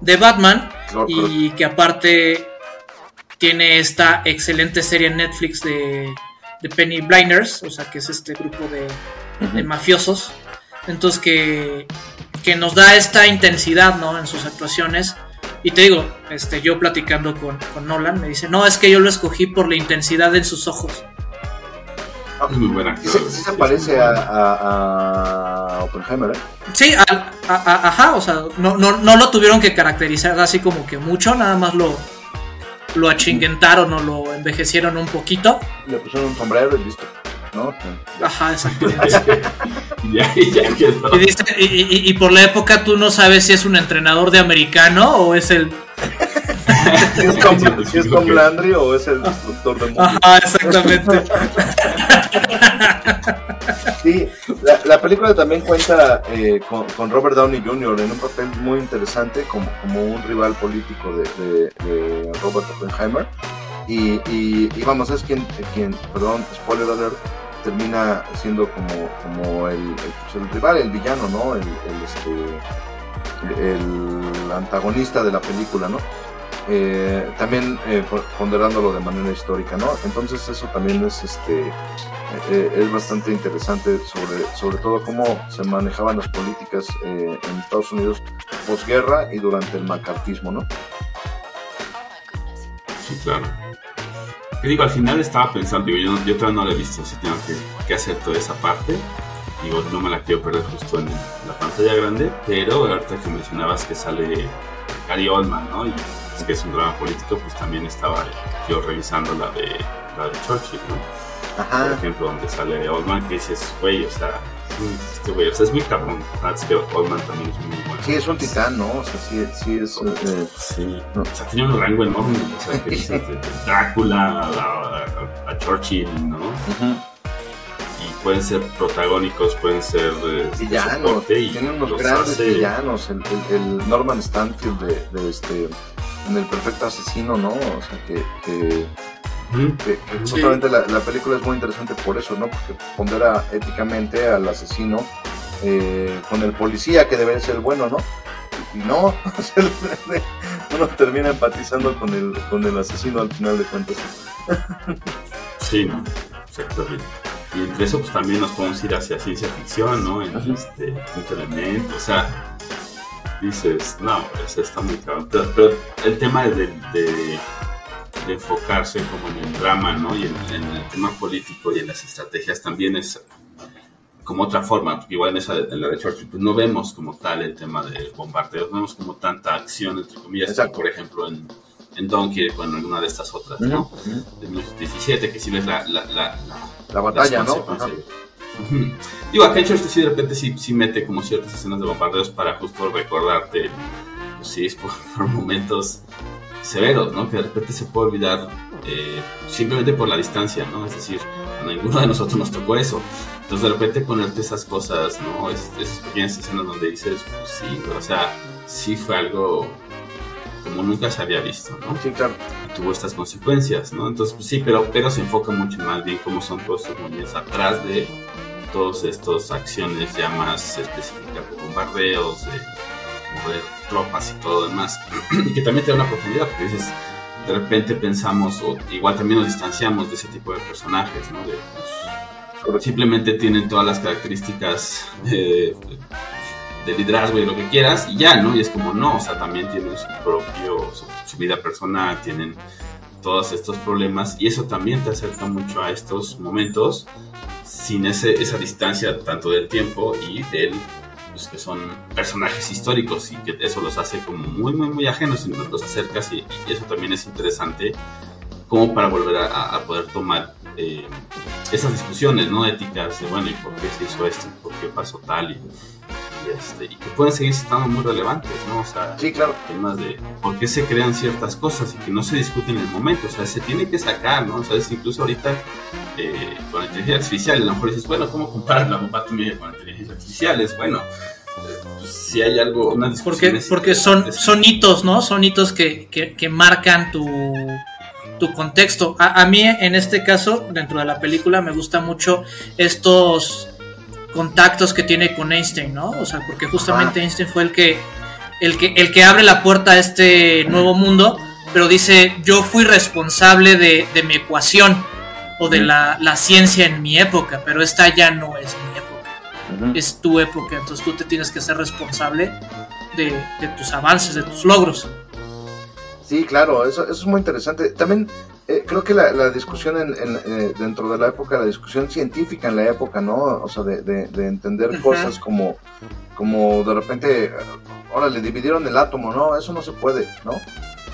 de Batman y que aparte tiene esta excelente serie en Netflix de, de Penny Blinders, o sea que es este grupo de, de mafiosos. Entonces que, que nos da esta intensidad ¿no? en sus actuaciones. Y te digo, este, yo platicando con, con Nolan, me dice, no, es que yo lo escogí por la intensidad en sus ojos. Es muy buen Sí, sí se parece a, a- a Oppenheimer, ¿eh? Sí, a- a- a- ajá, o sea, no, no, no lo tuvieron que caracterizar así como que mucho, nada más lo, lo achinguentaron o lo envejecieron un poquito. Le pusieron un sombrero y listo, ¿no? Ajá, exactamente. Ya, ya quedó. Y, dice- y- y- y por la época tú no sabes si es un entrenador de americano o es el... Si es Tom, si es Tom Landry o es el destructor de mundos. Ajá, exactamente. Sí, la, la película también cuenta eh, con, con Robert Downey Jr. en un papel muy interesante como, como un rival político de, de- de Robert Oppenheimer. Y, y, y vamos, es quien, quien, perdón, spoiler alert, termina siendo como, como el, el, pues, el rival, el villano, ¿no? El, el, este, el antagonista de la película, ¿no? Eh, también eh, pon- ponderándolo de manera histórica, ¿no? Entonces eso también es este eh, es bastante interesante sobre, sobre todo cómo se manejaban las políticas eh, en Estados Unidos posguerra y durante el macartismo, ¿no? Sí, claro. Que digo, al final estaba pensando, digo, yo, no- yo todavía no la he visto, así tengo que, que hacer toda esa parte. Digo, no me la quiero perder justo en la pantalla grande, pero ahorita que mencionabas que sale Gary Oldman, ¿no? Y es que es un drama político, pues también estaba yo revisando la de, la de Churchill, ¿no? Por Ajá. ejemplo, donde sale Oldman, que dices, güey, o sea, este güey, o sea, es muy cabrón. Verdad es que Oldman también es muy bueno. Sí, es un titán, ¿no? O sea, sí, sí es... eh, Sí, o sea, tiene un rango enorme, o sea, que de, de Drácula a, a- a Churchill, ¿no? Y pueden ser protagónicos, pueden ser eh, de villanos, soporte y tiene unos grandes hace- villanos, el, el- el Norman Stanfield de, de este en el perfecto asesino, ¿no? O sea que, que, Que Sí. justamente la, la película es muy interesante por eso, ¿no? Porque pondera éticamente al asesino eh, con el policía que debería ser el bueno, ¿no? Y no, uno termina empatizando con el, con el asesino al final de cuentas. Sí, ¿no? Exactamente. Y entre eso, pues también nos podemos ir hacia ciencia ficción, ¿no? En este quinto elemento, o sea, dices, no, eso está muy cabrón. Pero, pero el tema de, de- de enfocarse como en el drama, ¿no? Y en, en el tema político y en las estrategias también es como otra forma, igual en, esa, en la de Churchill, pues no vemos como tal el tema de bombardeos, no vemos como tanta acción, entre comillas, como por ejemplo en, en Dunkirk o en alguna de estas otras, ¿no? de 1917, que si ves la, la, la, la- La batalla, ¿no? consecuencias. Ujú. Digo, acá en Churchill sí de repente sí, sí mete como ciertas escenas de bombardeos para justo recordarte, pues sí, por, por momentos severos, ¿no? Que de repente se puede olvidar eh, simplemente por la distancia, ¿no? Es decir, a ninguno de nosotros nos tocó eso. Entonces de repente ponerte esas cosas, ¿no? Es- esas pequeñas escenas donde dices, pues sí, o sea, sí fue algo como nunca se había visto, ¿no? Sí, claro. y tuvo estas consecuencias, ¿no? Entonces, pues sí, pero, pero se enfoca mucho más bien cómo son todos estos movimientos atrás de todas estas acciones ya más específicas de bombardeos, de mover tropas y todo demás. y que también te da una profundidad, porque dices, de repente pensamos, o igual también nos distanciamos de ese tipo de personajes, ¿no? De, pues, simplemente tienen todas las características de, de liderazgo y lo que quieras y ya, ¿no? Y es como no, o sea, también tienen su propio, su, su vida personal, tienen todos estos problemas y eso también te acerca mucho a estos momentos sin ese, esa distancia tanto del tiempo y del que son personajes históricos y que eso los hace como muy muy muy ajenos y los acercas y, eso también es interesante como para volver a, poder tomar eh, esas discusiones no éticas de bueno y por qué se hizo esto por qué pasó tal y, este, y que pueden seguir estando muy relevantes no o sea Sí, claro. temas de por qué se crean ciertas cosas y que no se discuten en el momento, o sea, se tiene que sacar, ¿no? O sea, es incluso ahorita eh, con la inteligencia artificial, a lo mejor dices, bueno, ¿cómo comparas la bomba atómica con la inteligencia artificial? Es bueno, pues, si hay algo, una discusión. Porque, porque son, son hitos, ¿no? Son hitos que, que, que marcan tu, tu contexto. A, a mí, en este caso, dentro de la película, me gusta mucho estos contactos que tiene con Einstein, ¿no? O sea, porque justamente Ajá. Einstein fue el que, el que, el que abre la puerta a este nuevo mundo, pero dice, yo fui responsable de, de mi ecuación o de la, la ciencia en mi época, pero esta ya no es mi época es tu época, entonces tú te tienes que hacer responsable de, de tus avances, de tus logros. Sí, claro, eso, eso es muy interesante. También eh, creo que la, la discusión en, en, eh, dentro de la época, la discusión científica en la época, ¿no? O sea, de, de, de entender Ajá. cosas como, como de repente, eh, ahora le dividieron el átomo, ¿no? Eso no se puede, ¿no?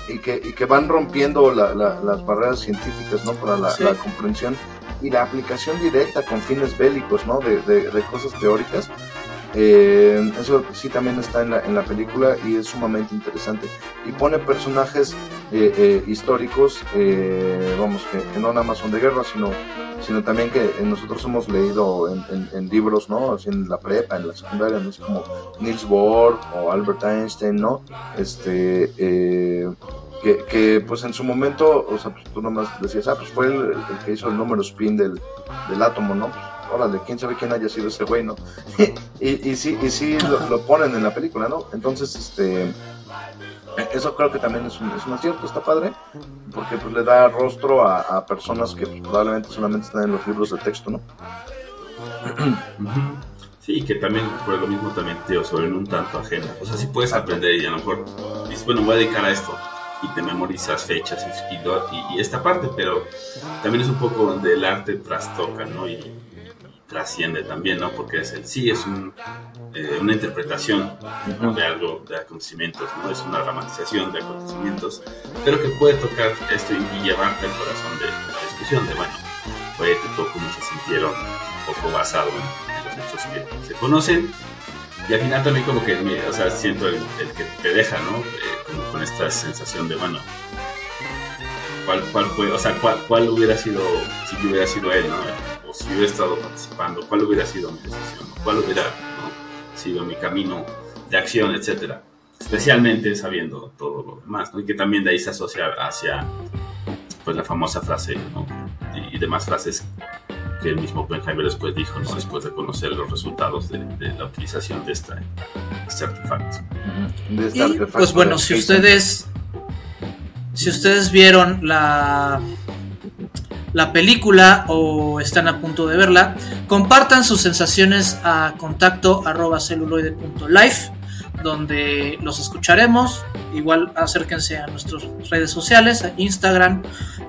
Y que, y que van rompiendo la- la- las barreras científicas, ¿no? Para la, Sí. comprensión y la aplicación directa con fines bélicos, ¿no? De, de cosas teóricas. Eh, eso sí también está en la, en la película y es sumamente interesante. Y pone personajes eh, eh, históricos, eh, vamos, que, no nada más son de guerra, sino sino también que eh, nosotros hemos leído en, libros, ¿no? Así en la prepa, en la secundaria, ¿no? Así como Niels Bohr o Albert Einstein, ¿no? Este, eh, que, que, pues en su momento, o sea, pues tú nomás decías, ah, pues fue el, el que hizo el número spin del, del átomo, ¿no? Pues, órale, quién sabe quién haya sido ese güey, ¿no? y, y sí, y sí lo, lo ponen en la película, ¿no? Entonces, este, eh, eso creo que también es un, es un acierto, está padre, porque pues le da rostro a, a personas que pues, probablemente solamente están en los libros de texto, ¿no? Sí, que también, por lo mismo también, tío, sobre un tanto ajena. O sea, sí puedes aprender y a lo mejor dices, bueno, voy a dedicar a esto y te memorizas fechas y, y, y- esta parte, pero también es un poco donde el arte trastoca, ¿no? Y trasciende también, ¿no? Porque es el, sí, es un, eh, una interpretación de algo, de acontecimientos, ¿no? Es una dramatización de acontecimientos, pero que puede tocar esto y, y llevarte al corazón de la discusión, de, bueno, fue ético, cómo se sintieron, un poco basado en, los hechos que se conocen. Y al final también como que, o sea, siento el, el que te deja, ¿no? Eh, como con esta sensación de, bueno, ¿cuál, cuál fue, o sea, cuál, cuál hubiera sido, si hubiera sido él, ¿no? O si hubiera estado participando, cuál hubiera sido mi decisión, cuál hubiera ¿no? sido mi camino de acción, etcétera. Especialmente sabiendo todo lo demás, ¿no? Y que también de ahí se asocia hacia, pues, la famosa frase, ¿no? Y, y demás frases que el mismo Oppenheimer después dijo, ¿no? Después de conocer los resultados de, de la utilización de esta, este artefacto. De este Y, artefacto pues bueno, si ustedes si ustedes vieron la la película o están a punto de verla, compartan sus sensaciones a contacto arroba celuloide.life donde los escucharemos. Igual acérquense a nuestras redes sociales, a Instagram,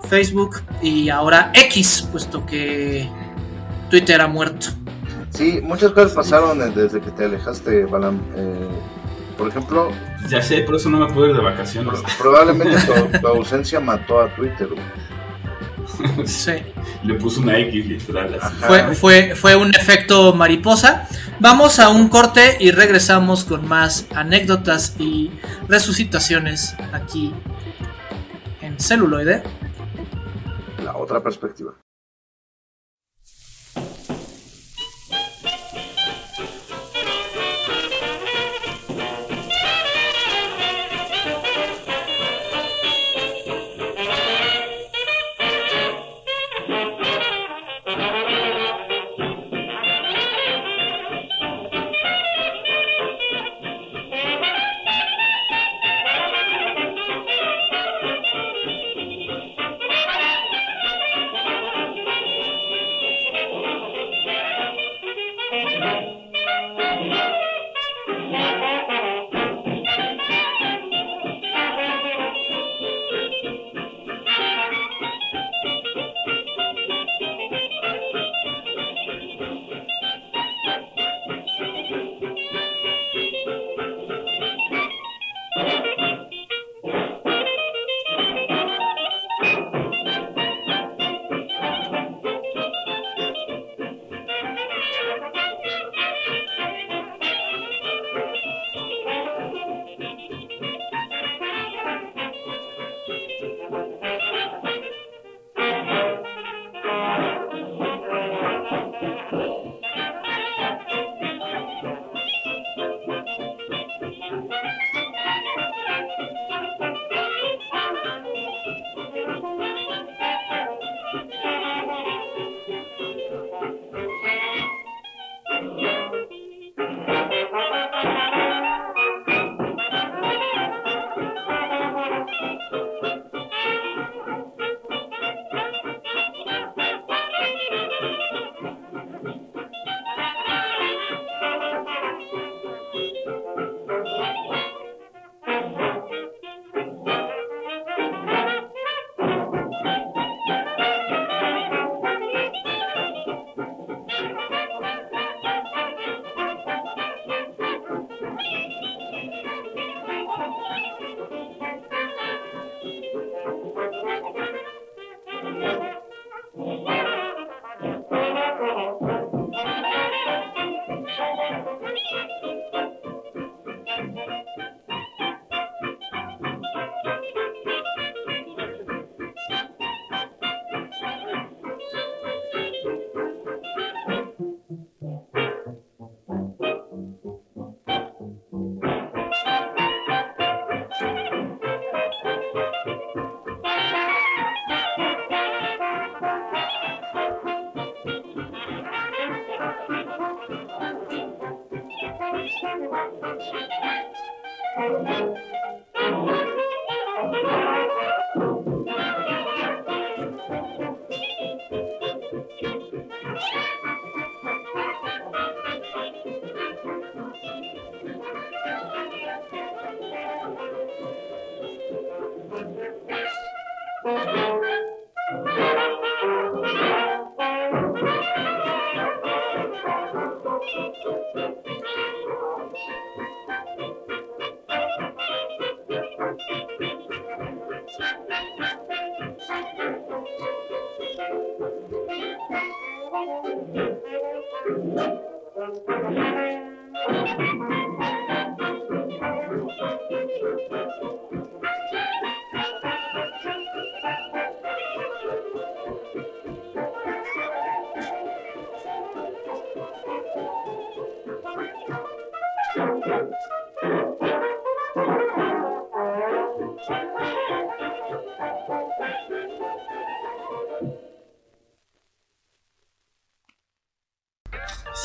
Facebook y ahora X, puesto que Twitter ha muerto. Sí, muchas cosas pasaron desde que te alejaste, Balam. Eh, por ejemplo, Ya sé, por eso no me puedo ir de vacaciones. probablemente tu, tu ausencia mató a Twitter. güey. Sí. Le puso una X literal. así. Fue, fue, fue un efecto mariposa. Vamos a un corte y regresamos con más anécdotas y resucitaciones aquí en celuloide. La otra perspectiva.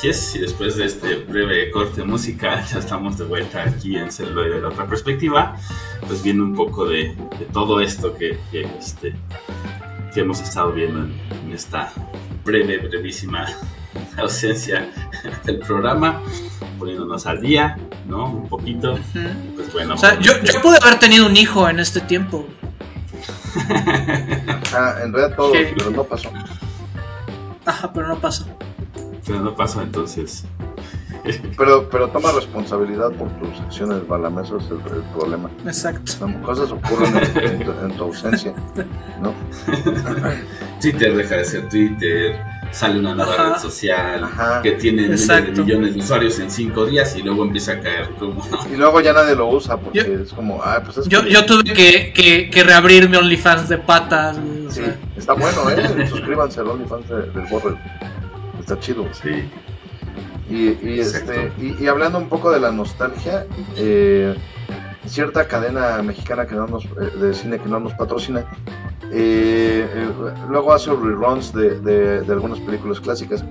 Así es, y después de este breve corte musical, ya estamos de vuelta aquí en Celuloide de la otra perspectiva, pues viendo un poco de, de todo esto que, que, este, que hemos estado viendo en, en esta breve, brevísima ausencia del programa, poniéndonos al día, ¿no? Un poquito. Pues bueno. O sea, yo, yo pude haber tenido un hijo en este tiempo. Ah, en realidad todo, ¿Qué? pero no pasó. Ajá, pero no pasó. Pero no pasa entonces. Pero, pero toma responsabilidad por tus acciones, Balam, eso es el, el problema. Exacto. Cosas ocurren en, en tu, en tu ausencia, ¿no? Twitter deja de ser Twitter, sale una nueva Ajá. red social Ajá. que tiene miles de millones de usuarios en cinco días y luego empieza a caer como... Y luego ya nadie lo usa porque Yo- es como, ah, pues es Yo, yo tuve que, que, que reabrir mi OnlyFans de patas. o Sí, sea, está bueno, ¿eh? Suscríbanse al OnlyFans de- del Borrell. Está chido. Sí. Y, este, y, y hablando un poco de la nostalgia, eh, cierta cadena mexicana que no nos, eh, de cine que no nos patrocina, eh, eh, luego hace reruns de, de, de algunas películas clásicas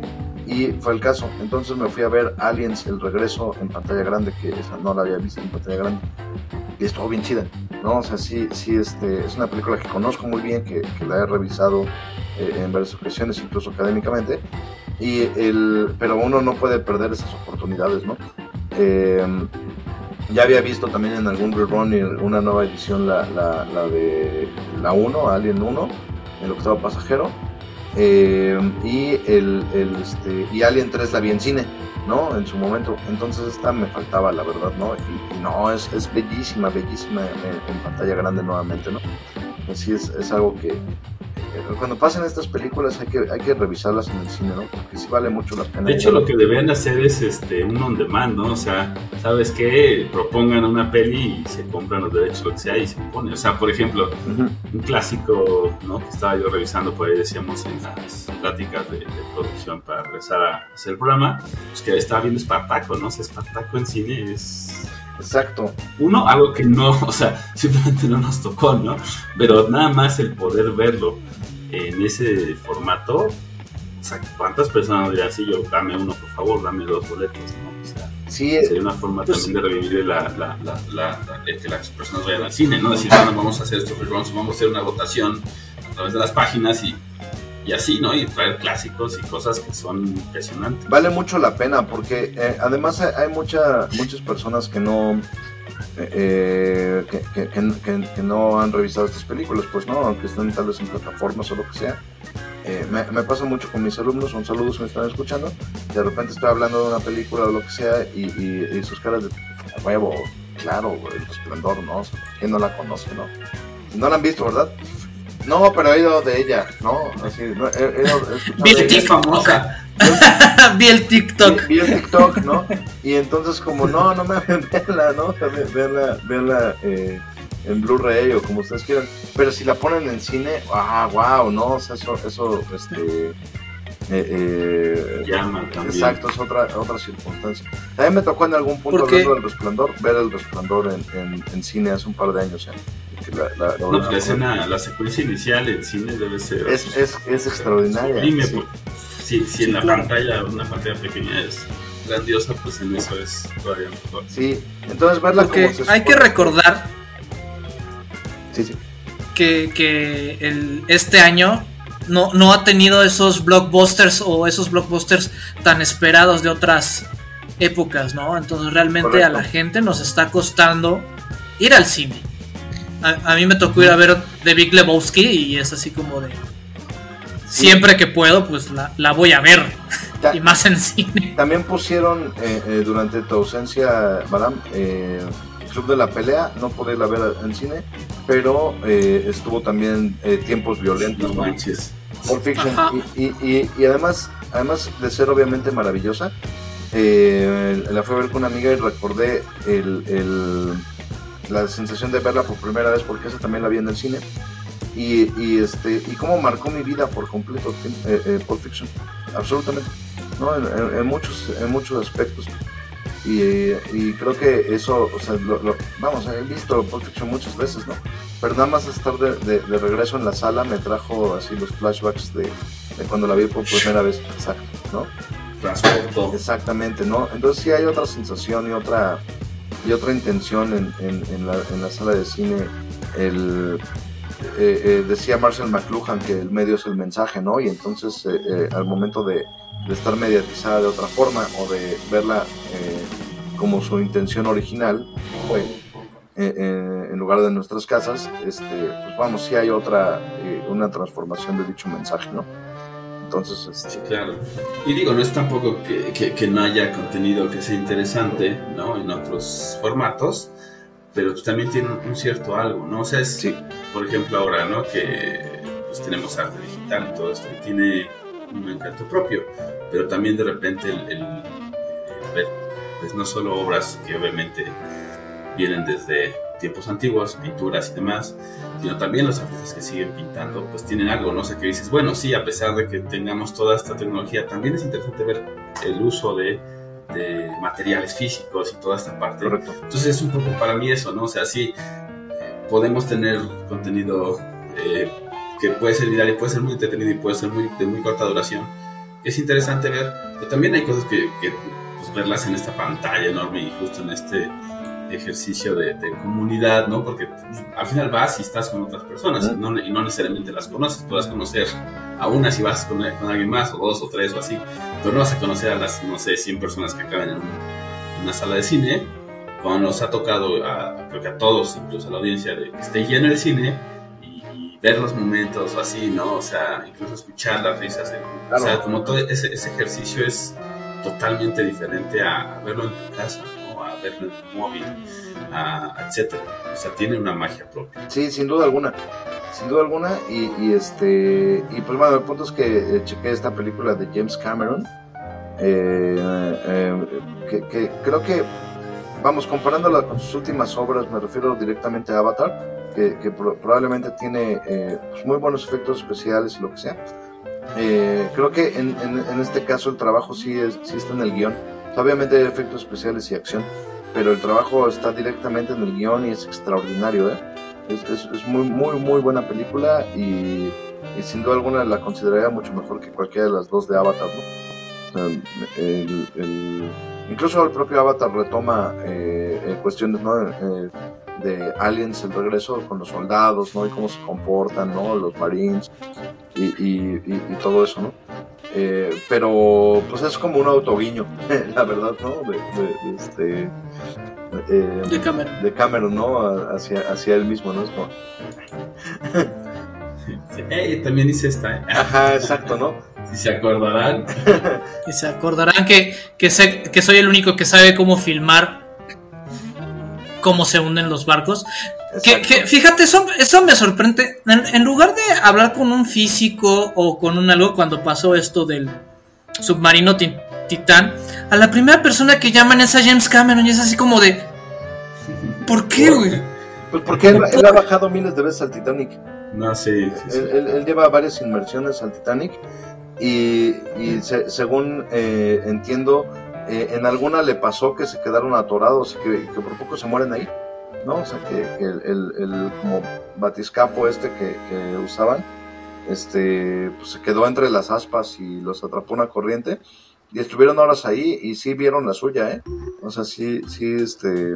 y fue el caso. Entonces me fui a ver Aliens, el regreso en pantalla grande, que esa no la había visto en pantalla grande. Y estuvo bien chida, ¿no? O sea, sí, sí este, es una película que conozco muy bien, que, que la he revisado eh, en varias ocasiones, incluso académicamente. Y el, pero uno no puede perder esas oportunidades, ¿no? Eh, ya había visto también en algún rerun y una nueva edición la, la, la de la 1, Alien 1, el octavo pasajero. Eh, y el, el, este, y Alien 3 la vi en cine, ¿no? En su momento. Entonces esta me faltaba, la verdad, ¿no? Y, y no, es, es bellísima, bellísima en, en pantalla grande nuevamente, ¿no? Así es, es algo que, cuando pasen estas películas hay que, hay que revisarlas en el cine, ¿no? Porque sí vale mucho la pena. De hecho, lo que deberían hacer es este un on demand, ¿no? O sea, ¿sabes qué? Propongan una peli y se compran los derechos, lo que sea, y se pone. O sea, por ejemplo, un clásico, ¿no? Que estaba yo revisando por ahí, decíamos en las pláticas de, de producción para regresar a hacer el programa, pues que estaba viendo Espartaco, ¿no? O sea, Espartaco en cine es Exacto. uno, algo que no, o sea, simplemente no nos tocó, ¿no? Pero nada más el poder verlo en ese formato, o sea, ¿cuántas personas dirán, sí, yo dame uno, por favor, dame dos boletos, ¿no? O sea, Sí, sería una forma Pues- también de revivir la, la, la, que las personas vayan al cine, ¿no? Decir, bueno, vamos a hacer estos reruns, vamos a hacer una votación a través de las páginas y, y así, ¿no? Y traer clásicos y cosas que son impresionantes. vale mucho la pena porque eh, además hay, mucha, muchas personas que no eh, que, que- que- no han revisado estas películas, pues no, aunque estén tal vez en plataformas o lo que sea. Eh, me, pasa mucho con mis alumnos, un saludo si me están escuchando, de repente estoy hablando de una película o lo que sea y, y- sus caras de "A huevo, claro, el resplandor, ¿no? O ¿Quién no la conoce, no? No la han visto, ¿verdad? No, pero he oído de ella, ¿no? Así, he, he- he Vi el. Es famosa. Vi el TikTok. Vi, vi el TikTok, ¿no? Y entonces como, no, no me veanla, ¿no? Veanla, veanla eh, en Blu-ray o como ustedes quieran. Pero si la ponen en cine, ah, wow, ¿no? O sea, eso, eso, este... eh, eh, Llama también. Exacto, es otra, otra circunstancia. También me tocó en algún punto hablando del resplandor, ver el resplandor en, en, en cine hace un par de años la- la- la- No, la escena, la secuencia inicial en cine debe ser es, es, es extraordinaria. sublime, sí. pues. Si, si en la claro. pantalla, una pantalla pequeña es grandiosa, pues en eso es todavía mejor. Sí, entonces verla Porque como se hay que recordar Sí, sí. que, que el, este año no, no ha tenido esos blockbusters o esos blockbusters tan esperados de otras épocas, ¿no? Entonces realmente Correcto. a la gente nos está costando ir al cine. A, a mí me tocó ir a ver The Big Lebowski y es así como de... Siempre que puedo, pues la, la voy a ver. Y más en cine. También pusieron eh, eh, durante tu ausencia, Madame, eh, Club de la Pelea, no pude irla ver en cine, pero eh, estuvo también eh, Tiempos Violentos, No. Pulp Fiction. Y, y, y- y además, además de ser obviamente maravillosa, eh, la fui a ver con una amiga y recordé el, el- la sensación de verla por primera vez porque esa también la vi en el cine. Y, y, este y cómo marcó mi vida por completo eh, eh, Pulp Fiction absolutamente ¿no? en, en- en muchos en muchos aspectos y, y creo que eso o sea lo- lo- vamos he visto Pulp Fiction muchas veces no pero nada más estar de, de- de regreso en la sala me trajo así los flashbacks de, de cuando la vi por primera vez exacto no Transporto. Exactamente, ¿no? Entonces sí hay otra sensación y otra y otra intención en, en- en la, en la sala de cine. El, eh, eh, decía Marcel McLuhan que el medio es el mensaje, ¿no? Y entonces eh, eh, al momento de, de estar mediatizada de otra forma o de verla eh, como su intención original, pues, eh, eh, en lugar de nuestras casas, este, pues vamos, sí hay otra, eh, una transformación de dicho mensaje, ¿no? Entonces, este, Sí, claro. Y digo, no es tampoco que, que- que no haya contenido que sea interesante, ¿no? En otros formatos, pero pues también tiene un, cierto algo, ¿no? O sea, es, sí, por ejemplo, ahora, ¿no? Que pues tenemos arte digital y todo esto, y tiene un encanto propio, pero también de repente el, el- el ver, pues no solo obras que obviamente vienen desde tiempos antiguos, pinturas y demás, sino también los artistas que siguen pintando, pues tienen algo, no sé, que dices, bueno, sí, a pesar de que tengamos toda esta tecnología, también es interesante ver el uso de, de materiales físicos y toda esta parte. correcto. Entonces es un poco para mí eso, ¿no? O sea, sí, podemos tener contenido eh, que puede ser viral y puede ser muy entretenido y puede ser muy, de muy corta duración. Es interesante ver, pero también hay cosas que, que, pues, verlas en esta pantalla enorme y justo en este ejercicio de, de comunidad, ¿no? Porque pues, al final vas y estás con otras personas y, no, y no necesariamente las conoces, podrás conocer a una si vas con, con alguien más, o dos, o tres, o así, pero no vas a conocer a las, no sé, 100 personas que caben en un- una sala de cine, como nos ha tocado, a, creo que a todos, incluso a la audiencia, de que esté lleno el cine ver los momentos o así, ¿no? O sea, incluso escuchar las risas. Claro. O sea, como todo ese, ese ejercicio es totalmente diferente a, verlo en tu casa, ¿no? A verlo en tu móvil, a, etcétera. O sea, tiene una magia propia. Sí, sin duda alguna. Sin duda alguna. Y, y este. Y pues bueno, el punto es que eh, chequé esta película de James Cameron. eh, eh, que, que creo que. Vamos, comparándola con sus últimas obras, me refiero directamente a Avatar, que, que pro- probablemente tiene eh, pues, muy buenos efectos especiales y lo que sea. Eh, creo que en, en- en este caso el trabajo sí, es, sí está en el guion. Obviamente hay efectos especiales y acción, pero el trabajo está directamente en el guion y es extraordinario. ¿eh? Es, es- es muy, muy, muy buena película y, y sin duda alguna la consideraría mucho mejor que cualquiera de las dos de Avatar. ¿no? El- el- incluso el propio Avatar retoma eh, eh, cuestiones ¿no? Eh, de Aliens, el regreso con los soldados ¿no? y cómo se comportan ¿no? los Marines y, y- y- y todo eso. ¿no? Eh, pero pues es como un autoguiño, la verdad, ¿no? De, de- de este, eh, De Cameron. de Cameron, ¿no? Hacia, hacia él mismo, ¿no? Es como, Sí, ey, también hice esta, ¿eh? ajá, exacto, ¿no? Si se acordarán. Y se acordarán que, que, sé, que soy el único que sabe cómo filmar cómo se hunden los barcos. Que, fíjate, eso, eso me sorprende. En, en lugar de hablar con un físico o con un algo cuando pasó esto del submarino ti- Titán, a la primera persona que llaman es a James Cameron y es así como de... ¿Por qué, güey? Pues porque él, él ha bajado miles de veces al Titanic. No, sí, sí, sí. Él, él- él lleva varias inmersiones al Titanic y, y se- según eh, entiendo, eh, en alguna le pasó que se quedaron atorados y que, que por poco se mueren ahí, ¿no? O sea, que, que el, el- el como batiscafo este que, que usaban, este, pues se quedó entre las aspas y los atrapó una corriente y estuvieron horas ahí y sí vieron la suya, ¿eh? O sea, sí, sí, este...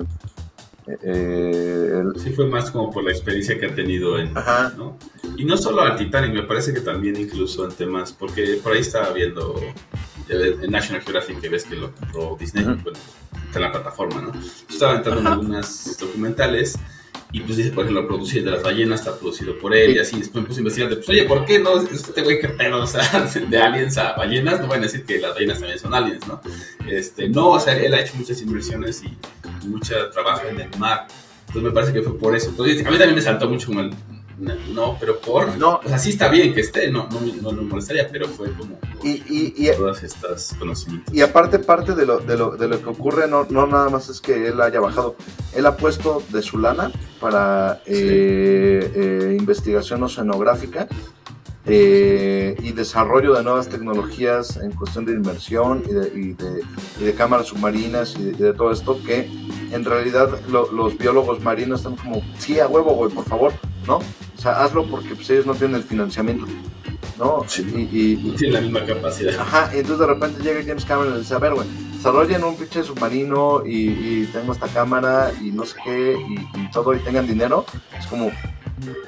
Eh, el- Sí fue más como por la experiencia que ha tenido en... Ajá. ¿no? Y no solo al Titanic, me parece que también incluso en temas, porque por ahí estaba viendo en National Geographic que ves que lo compró Disney, Ujú. bueno, está en la plataforma, ¿no? Estaba entrando en algunas documentales y pues dice, por ejemplo, el producir de las ballenas está producido por él y así, después me puse a investigar de, pues oye, ¿por qué no? Este güey que pedo, o sea, de aliens a ballenas, no van a decir que las ballenas también son aliens, ¿no? Este, no, o sea, él ha hecho muchas inversiones y, y mucho trabajo en el mar. Entonces me parece que fue por eso. Entonces, a mí también me saltó mucho como el, no, pero por... No. O sea, sí está bien que esté, no, no, no, me molestaría, pero fue como y, y, y, todas estas conocimientos. y aparte, parte de lo, de, lo, de lo que ocurre no, no nada más es que él haya bajado. Él ha puesto de su lana para eh, eh, investigación oceanográfica eh, y desarrollo de nuevas tecnologías en cuestión de inmersión y de, y de, y de cámaras submarinas y de, y de todo esto que en realidad lo- los biólogos marinos están como, sí, a huevo, güey, por favor, ¿no? O sea, hazlo porque pues, ellos no tienen el financiamiento, ¿no? Sí. Y, y- tiene la misma capacidad. Ajá, y entonces de repente llega James Cameron y dice, a ver, güey, desarrollen un pinche submarino y, y tengo esta cámara y no sé qué y, y todo y tengan dinero. Es como,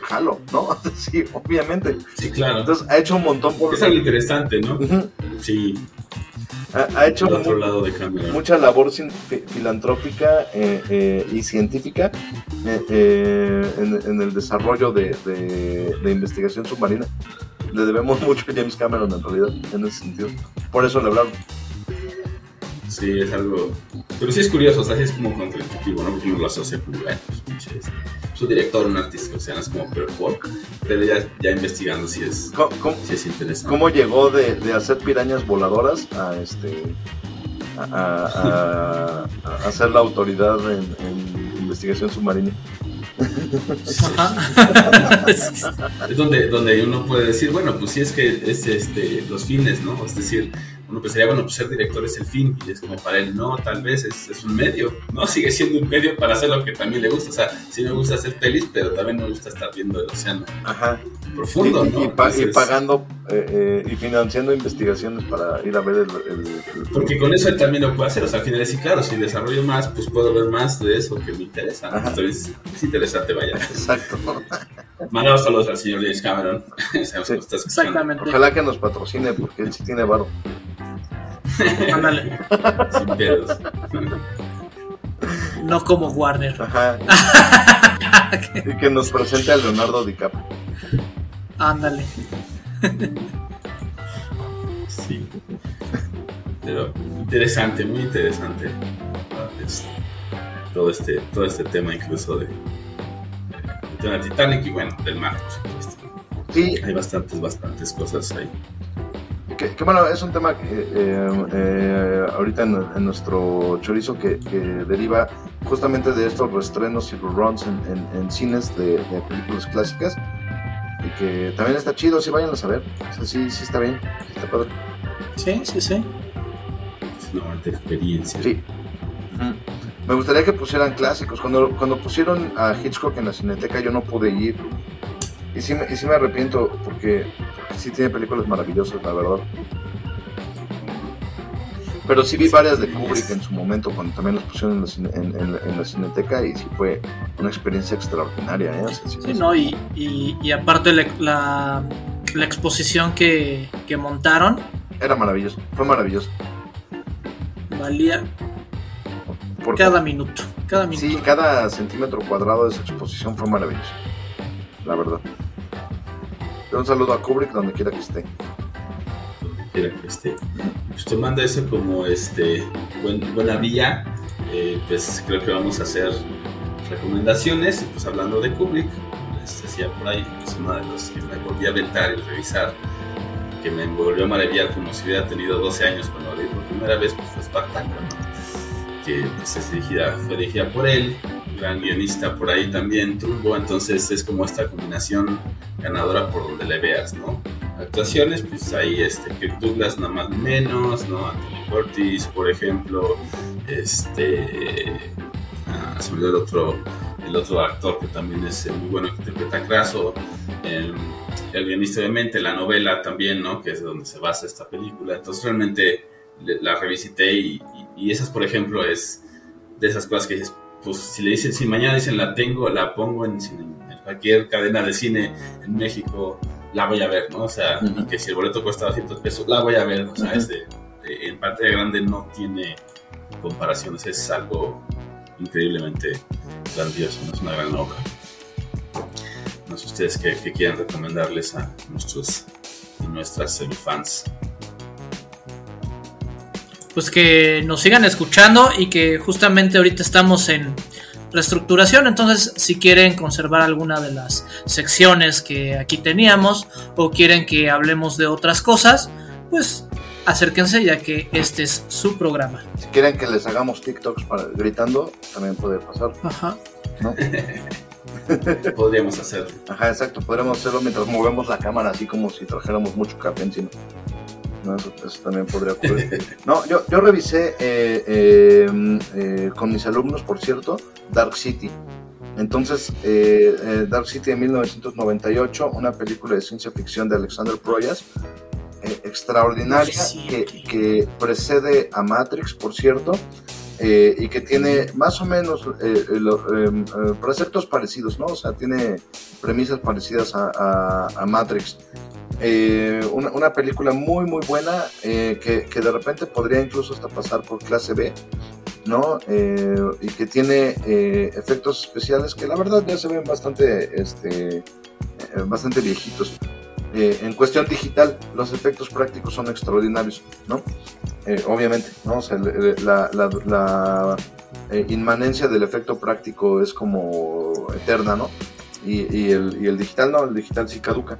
jalo, ¿no? sí, obviamente. Sí, claro. Entonces ha hecho un montón por... es algo interesante, ¿no? Sí, ha, ha hecho otro lado de mucha labor filantrópica eh, eh, y científica eh, en, en el desarrollo de, de- de investigación submarina. Le debemos mucho a James Cameron en realidad, en ese sentido. Por eso le hablamos. Sí, es algo. Pero sí es curioso, o sea, sí es como contraintuitivo, ¿no? Porque uno lo asocia bueno, pues pinche, es, es un director, un artista, o sea, no es como, pero por. Pero ya, ya investigando si es, ¿Cómo, cómo- si es interesante. cómo llegó de, de hacer pirañas voladoras a este a, a- a- a ser la autoridad en, en investigación submarina? Es donde, donde uno puede decir, bueno, pues sí es que es este, los fines, ¿no? Es decir, uno pensaría, bueno, pues ser director es el fin, y es como para él, no, tal vez es, es un medio, ¿no? Sigue siendo un medio para hacer lo que también le gusta, o sea, sí me gusta hacer pelis, pero también me gusta estar viendo el océano Ajá. profundo, y, ¿no? y pa- y Entonces, pagando eh, eh, y financiando investigaciones para ir a ver el... el- el- Porque con eso él también lo puede hacer, o sea, al final es, sí, claro, si desarrollo más, pues puedo ver más de eso que me interesa, ¿no? Ajá. Entonces, es interesante, vaya. Exacto. Mandamos saludos al señor James Cameron. Exactamente. Ojalá que nos patrocine porque él sí tiene varo. Ándale. Sin pedos. No como Warner. Ajá. y que nos presente a Leonardo DiCaprio. Ándale. Sí. Pero interesante, muy interesante. ah, es- todo este, todo este tema incluso de, de la Titanic y bueno, del mar, por supuesto. Sí, Hay bastantes, bastantes cosas ahí. que, que bueno, es un tema que eh, eh, ahorita en, en nuestro chorizo que, que deriva justamente de estos reestrenos y reruns en, en- en cines de, de películas clásicas y que también está chido, si vayan a saber. O sea, sí, sí está bien, sí está padre. Sí, sí, sí. Es una bonita experiencia. Sí. Me gustaría que pusieran clásicos. Cuando, cuando pusieron a Hitchcock en la cineteca yo no pude ir. Y sí, me, y sí me arrepiento porque, porque sí tiene películas maravillosas, la verdad. Pero sí vi varias de Kubrick en su momento cuando también las pusieron en la, cine- en- en la- en la cineteca y sí fue una experiencia extraordinaria. ¿eh? Sí- Sí, no, y, y, y aparte la, la, la exposición que, que montaron Era maravilloso, fue maravilloso. valía Porque, cada minuto. Cada minuto. sí, cada centímetro cuadrado de esa exposición fue maravilloso. La verdad. Un saludo a Kubrick donde quiera que esté. quiera que esté. Pues tomando eso como este buen- buena vía, eh, pues creo que vamos a hacer recomendaciones. Y pues hablando de Kubrick, les decía por ahí, es uno de los que me volví a aventar y revisar, que me volvió a maravillar como si hubiera tenido 12 años cuando lo vi por primera vez, pues fue Spartacus, ¿no? Que pues, es dirigida, fue dirigida por él, gran guionista por ahí también, Turbo, entonces es como esta combinación ganadora por donde le veas, ¿no? actuaciones, pues ahí este Kirk Douglas nada más menos, ¿no? Anthony Curtis, por ejemplo, este ah, se me olvidó el otro, el otro actor que también es eh, muy bueno que interpreta Craso, el, el guionista obviamente, la novela también, ¿no? Que es de donde se basa esta película. Entonces realmente la revisité y, y- esas, por ejemplo, es de esas cosas que dices, pues si le dicen, si mañana dicen la tengo, la pongo en, en cualquier cadena de cine en México, la voy a ver, ¿no? O sea, Ujú. y que si el boleto cuesta 200 pesos, la voy a ver, o sea, Ujú. es de- de- en pantalla grande no tiene comparaciones, es algo increíblemente grandioso, ¿no? es una gran obra. No sé ustedes qué, qué quieran recomendarles a nuestros y nuestras fans. Pues que nos sigan escuchando y que justamente ahorita estamos en reestructuración, entonces si quieren conservar alguna de las secciones que aquí teníamos o quieren que hablemos de otras cosas, pues acérquense ya que este es su programa. Si quieren que les hagamos TikToks para, gritando, también puede pasar. Ajá. ¿no? Podríamos hacerlo. Ajá, exacto. Podremos hacerlo mientras movemos la cámara, así como si trajéramos mucho café encima. No, eso, también podría ocurrir. No, yo, yo revisé eh, eh, eh, con mis alumnos, por cierto, Dark City. Entonces, Dark City de 1998, una película de ciencia ficción de Alexander Proyas, extraordinaria, que precede a Matrix, por cierto, eh, y que tiene más o menos eh, eh, preceptos parecidos, ¿no? O sea, tiene premisas parecidas a, Matrix. Una, película muy, muy buena que, que de repente podría incluso hasta pasar por clase B, ¿no? Y que tiene efectos especiales que la verdad ya se ven bastante, este, bastante viejitos. Eh, en cuestión digital, los efectos prácticos son extraordinarios, ¿no? Eh, obviamente, ¿no? La, eh, inmanencia del efecto práctico es como eterna, ¿no? Y, el, digital no, el digital sí caduca.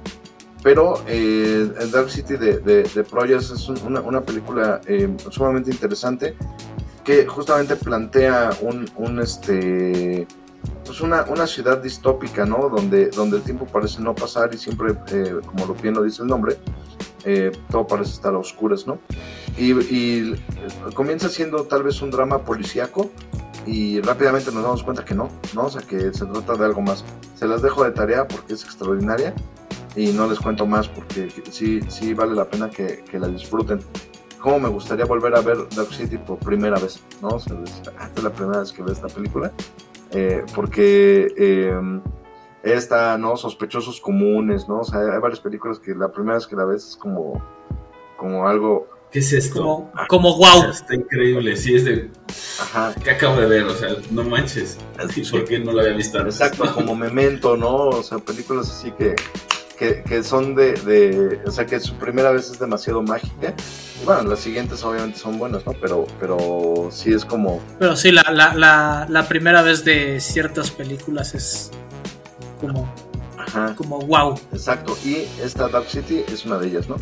Pero eh, el Dark City de, de, Proyas es un- una, una película sumamente interesante que justamente plantea un, un, este pues una, una ciudad distópica, ¿no? Donde, donde el tiempo parece no pasar y siempre, como lo bien lo dice el nombre, eh, todo parece estar a oscuras, ¿no? Y, y comienza siendo tal vez un drama policíaco y rápidamente nos damos cuenta que no, ¿no? O sea, que se trata de algo más. Se las dejo de tarea porque es extraordinaria y no les cuento más porque sí, sí vale la pena que, que la disfruten. Cómo me gustaría volver a ver Dark City por primera vez, ¿no? O sea, es- es la primera vez que veo esta película. Eh, porque eh, esta, ¿no? Sospechosos comunes, ¿no? O sea, hay varias películas que la primera vez que la ves es como, como algo, ¿Qué es esto? Como, como wow. Está increíble, sí, es de. ajá, ¿Qué acabo de ver? O sea, no manches. ¿Por qué no lo había visto antes? exacto, como Memento, ¿no? O sea, películas así que, que, que son de, de, o sea, que su primera vez es demasiado mágica. Y bueno, las siguientes obviamente son buenas, ¿no? Pero, pero sí es como, Pero sí, la, la, la, la primera vez de ciertas películas es como, ajá, como wow. Exacto, y esta Dark City es una de ellas, ¿no?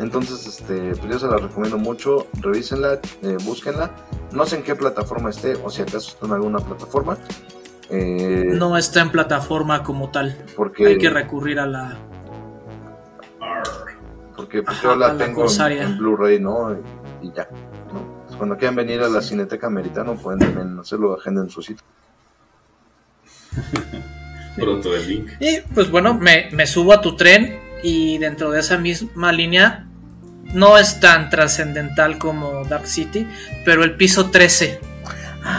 Entonces, este, pues yo se la recomiendo mucho, revísenla, eh, búsquenla. No sé en qué plataforma esté, o si acaso está en alguna plataforma. eh, No está en plataforma como tal. porque, Hay que recurrir a la... Porque pues, Ajá, yo la tengo en, Blu-ray, ¿no? Y, y ya. ¿no? Pues cuando quieran venir a la Cineteca Americana pueden también hacerlo, agenden su sitio. Pronto el link. Y pues bueno, me, me subo a tu tren y dentro de esa misma línea no es tan trascendental como Dark City, pero el piso 13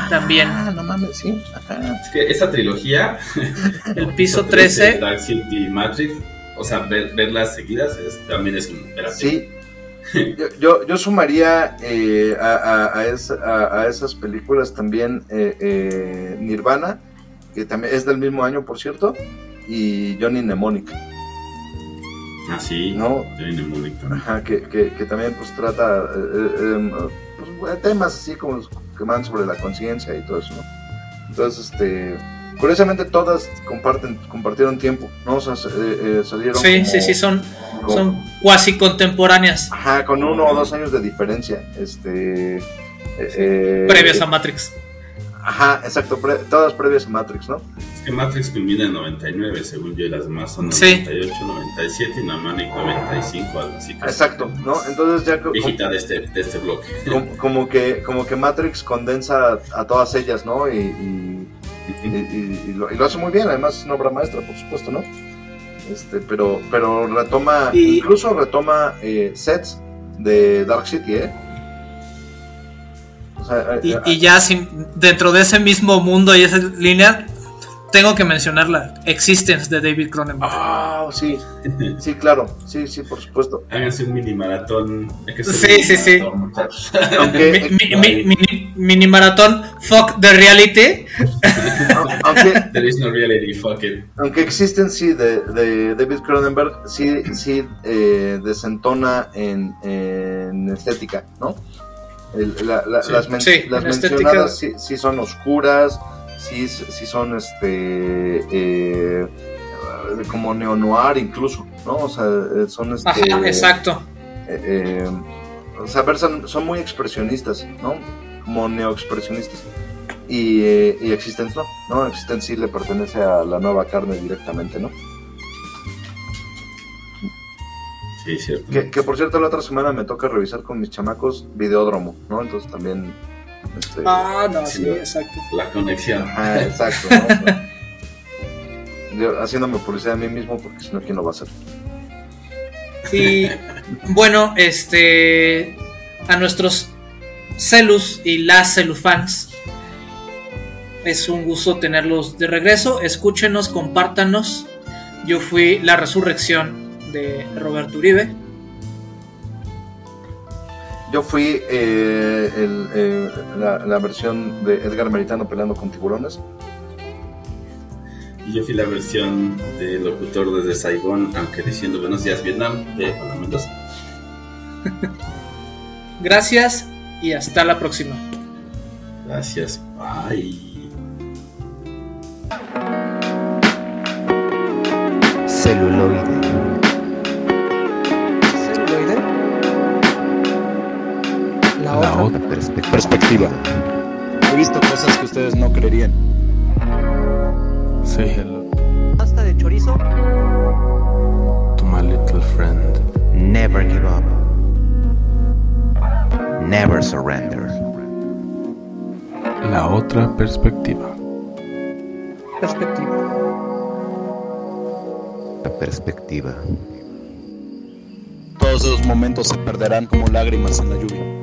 también. Ah, no mames, sí. Ajá. Es que esa trilogía, El piso 13, Dark City y Matrix, o sea, ver, verlas seguidas es- también es un. Sí. Yo, yo, yo sumaría eh, a, a- a esa- a- a esas películas también eh, eh, Nirvana, que también es del mismo año, por cierto, y Johnny Mnemonic, Ah, sí. ¿no? Johnny Mnemonic también. Ajá, que, que, que también pues trata eh, eh, em, pues, temas así como que van sobre la conciencia y todo eso, ¿no? Entonces, este, curiosamente todas comparten, compartieron tiempo, ¿no? O sea, se- eh, eh, salieron sí, como- sí, sí, son, como- son cuasi contemporáneas, Ajá, con uno o dos años de diferencia, este... eh, eh, previas a Matrix. Ajá, exacto, pre- todas previas a Matrix, ¿no? Es que Matrix culmina en 99, según yo, y las demás son Sí. 98, 97 y Mnemonic 95, algo así. Exacto, ¿no? Entonces ya Viejita de este, de este bloque. como, como que como que Matrix condensa a todas ellas, ¿no? Y, y, y- y- y lo, y lo hace muy bien, además es una obra maestra, por supuesto, ¿no? Este, pero, pero retoma, Y- incluso retoma eh, sets de Dark City, ¿eh? Sea, Y, eh, y ya sin, dentro de ese mismo mundo y esa línea, tengo que mencionarla. Existence de David Cronenberg. Ah, sí, sí, claro, sí, sí, por supuesto. Háganse un mini maratón. Sí, sí, sí. Aunque, Mi- mi- mi- mini, mini maratón, fuck the reality. aunque, There is no reality, fuck it. aunque existen, sí, de, de David Cronenberg, sí, sí eh, desentona en, en estética, ¿no? El- la- la- Sí. las men- Sí, las mencionadas sí, sí son oscuras, sí, sí son este eh, como neo-noir incluso, ¿no? O sea, eh, son este... Ajá, exacto. eh, eh, o sea, versan- son muy expresionistas, ¿no? Como neoexpresionistas. Y, eh, y Existence no, ¿no? Existence sí le pertenece a la nueva carne directamente, ¿no? Sí, cierto. Que, que, por cierto, la otra semana me toca revisar con mis chamacos Videódromo, ¿no? Entonces también. Este, Ah, no, Sí, sí, lo- exacto. La conexión. ajá, exacto, haciéndome publicidad a mí mismo, porque si no, ¿quién lo va a hacer? Y bueno, este a nuestros celus y las celufans es un gusto tenerlos de regreso. Escúchenos, compártanos. Yo fui la resurrección de Roberto Uribe. Yo fui eh, el, eh, la, la versión de Edgar Meritano peleando con tiburones. Y yo fui la versión de locutor desde Saigón, aunque diciendo buenos días Vietnam, de Juan Mendoza. Gracias y hasta la próxima. Gracias, bye. Celuloide. Otra. Perspectiva. Perspectiva. He visto cosas que ustedes no creerían. Say hello Pasta de chorizo. to my little friend. Never give up. Never surrender. La otra perspectiva. Perspectiva. La perspectiva. Todos esos momentos se perderán como lágrimas en la lluvia.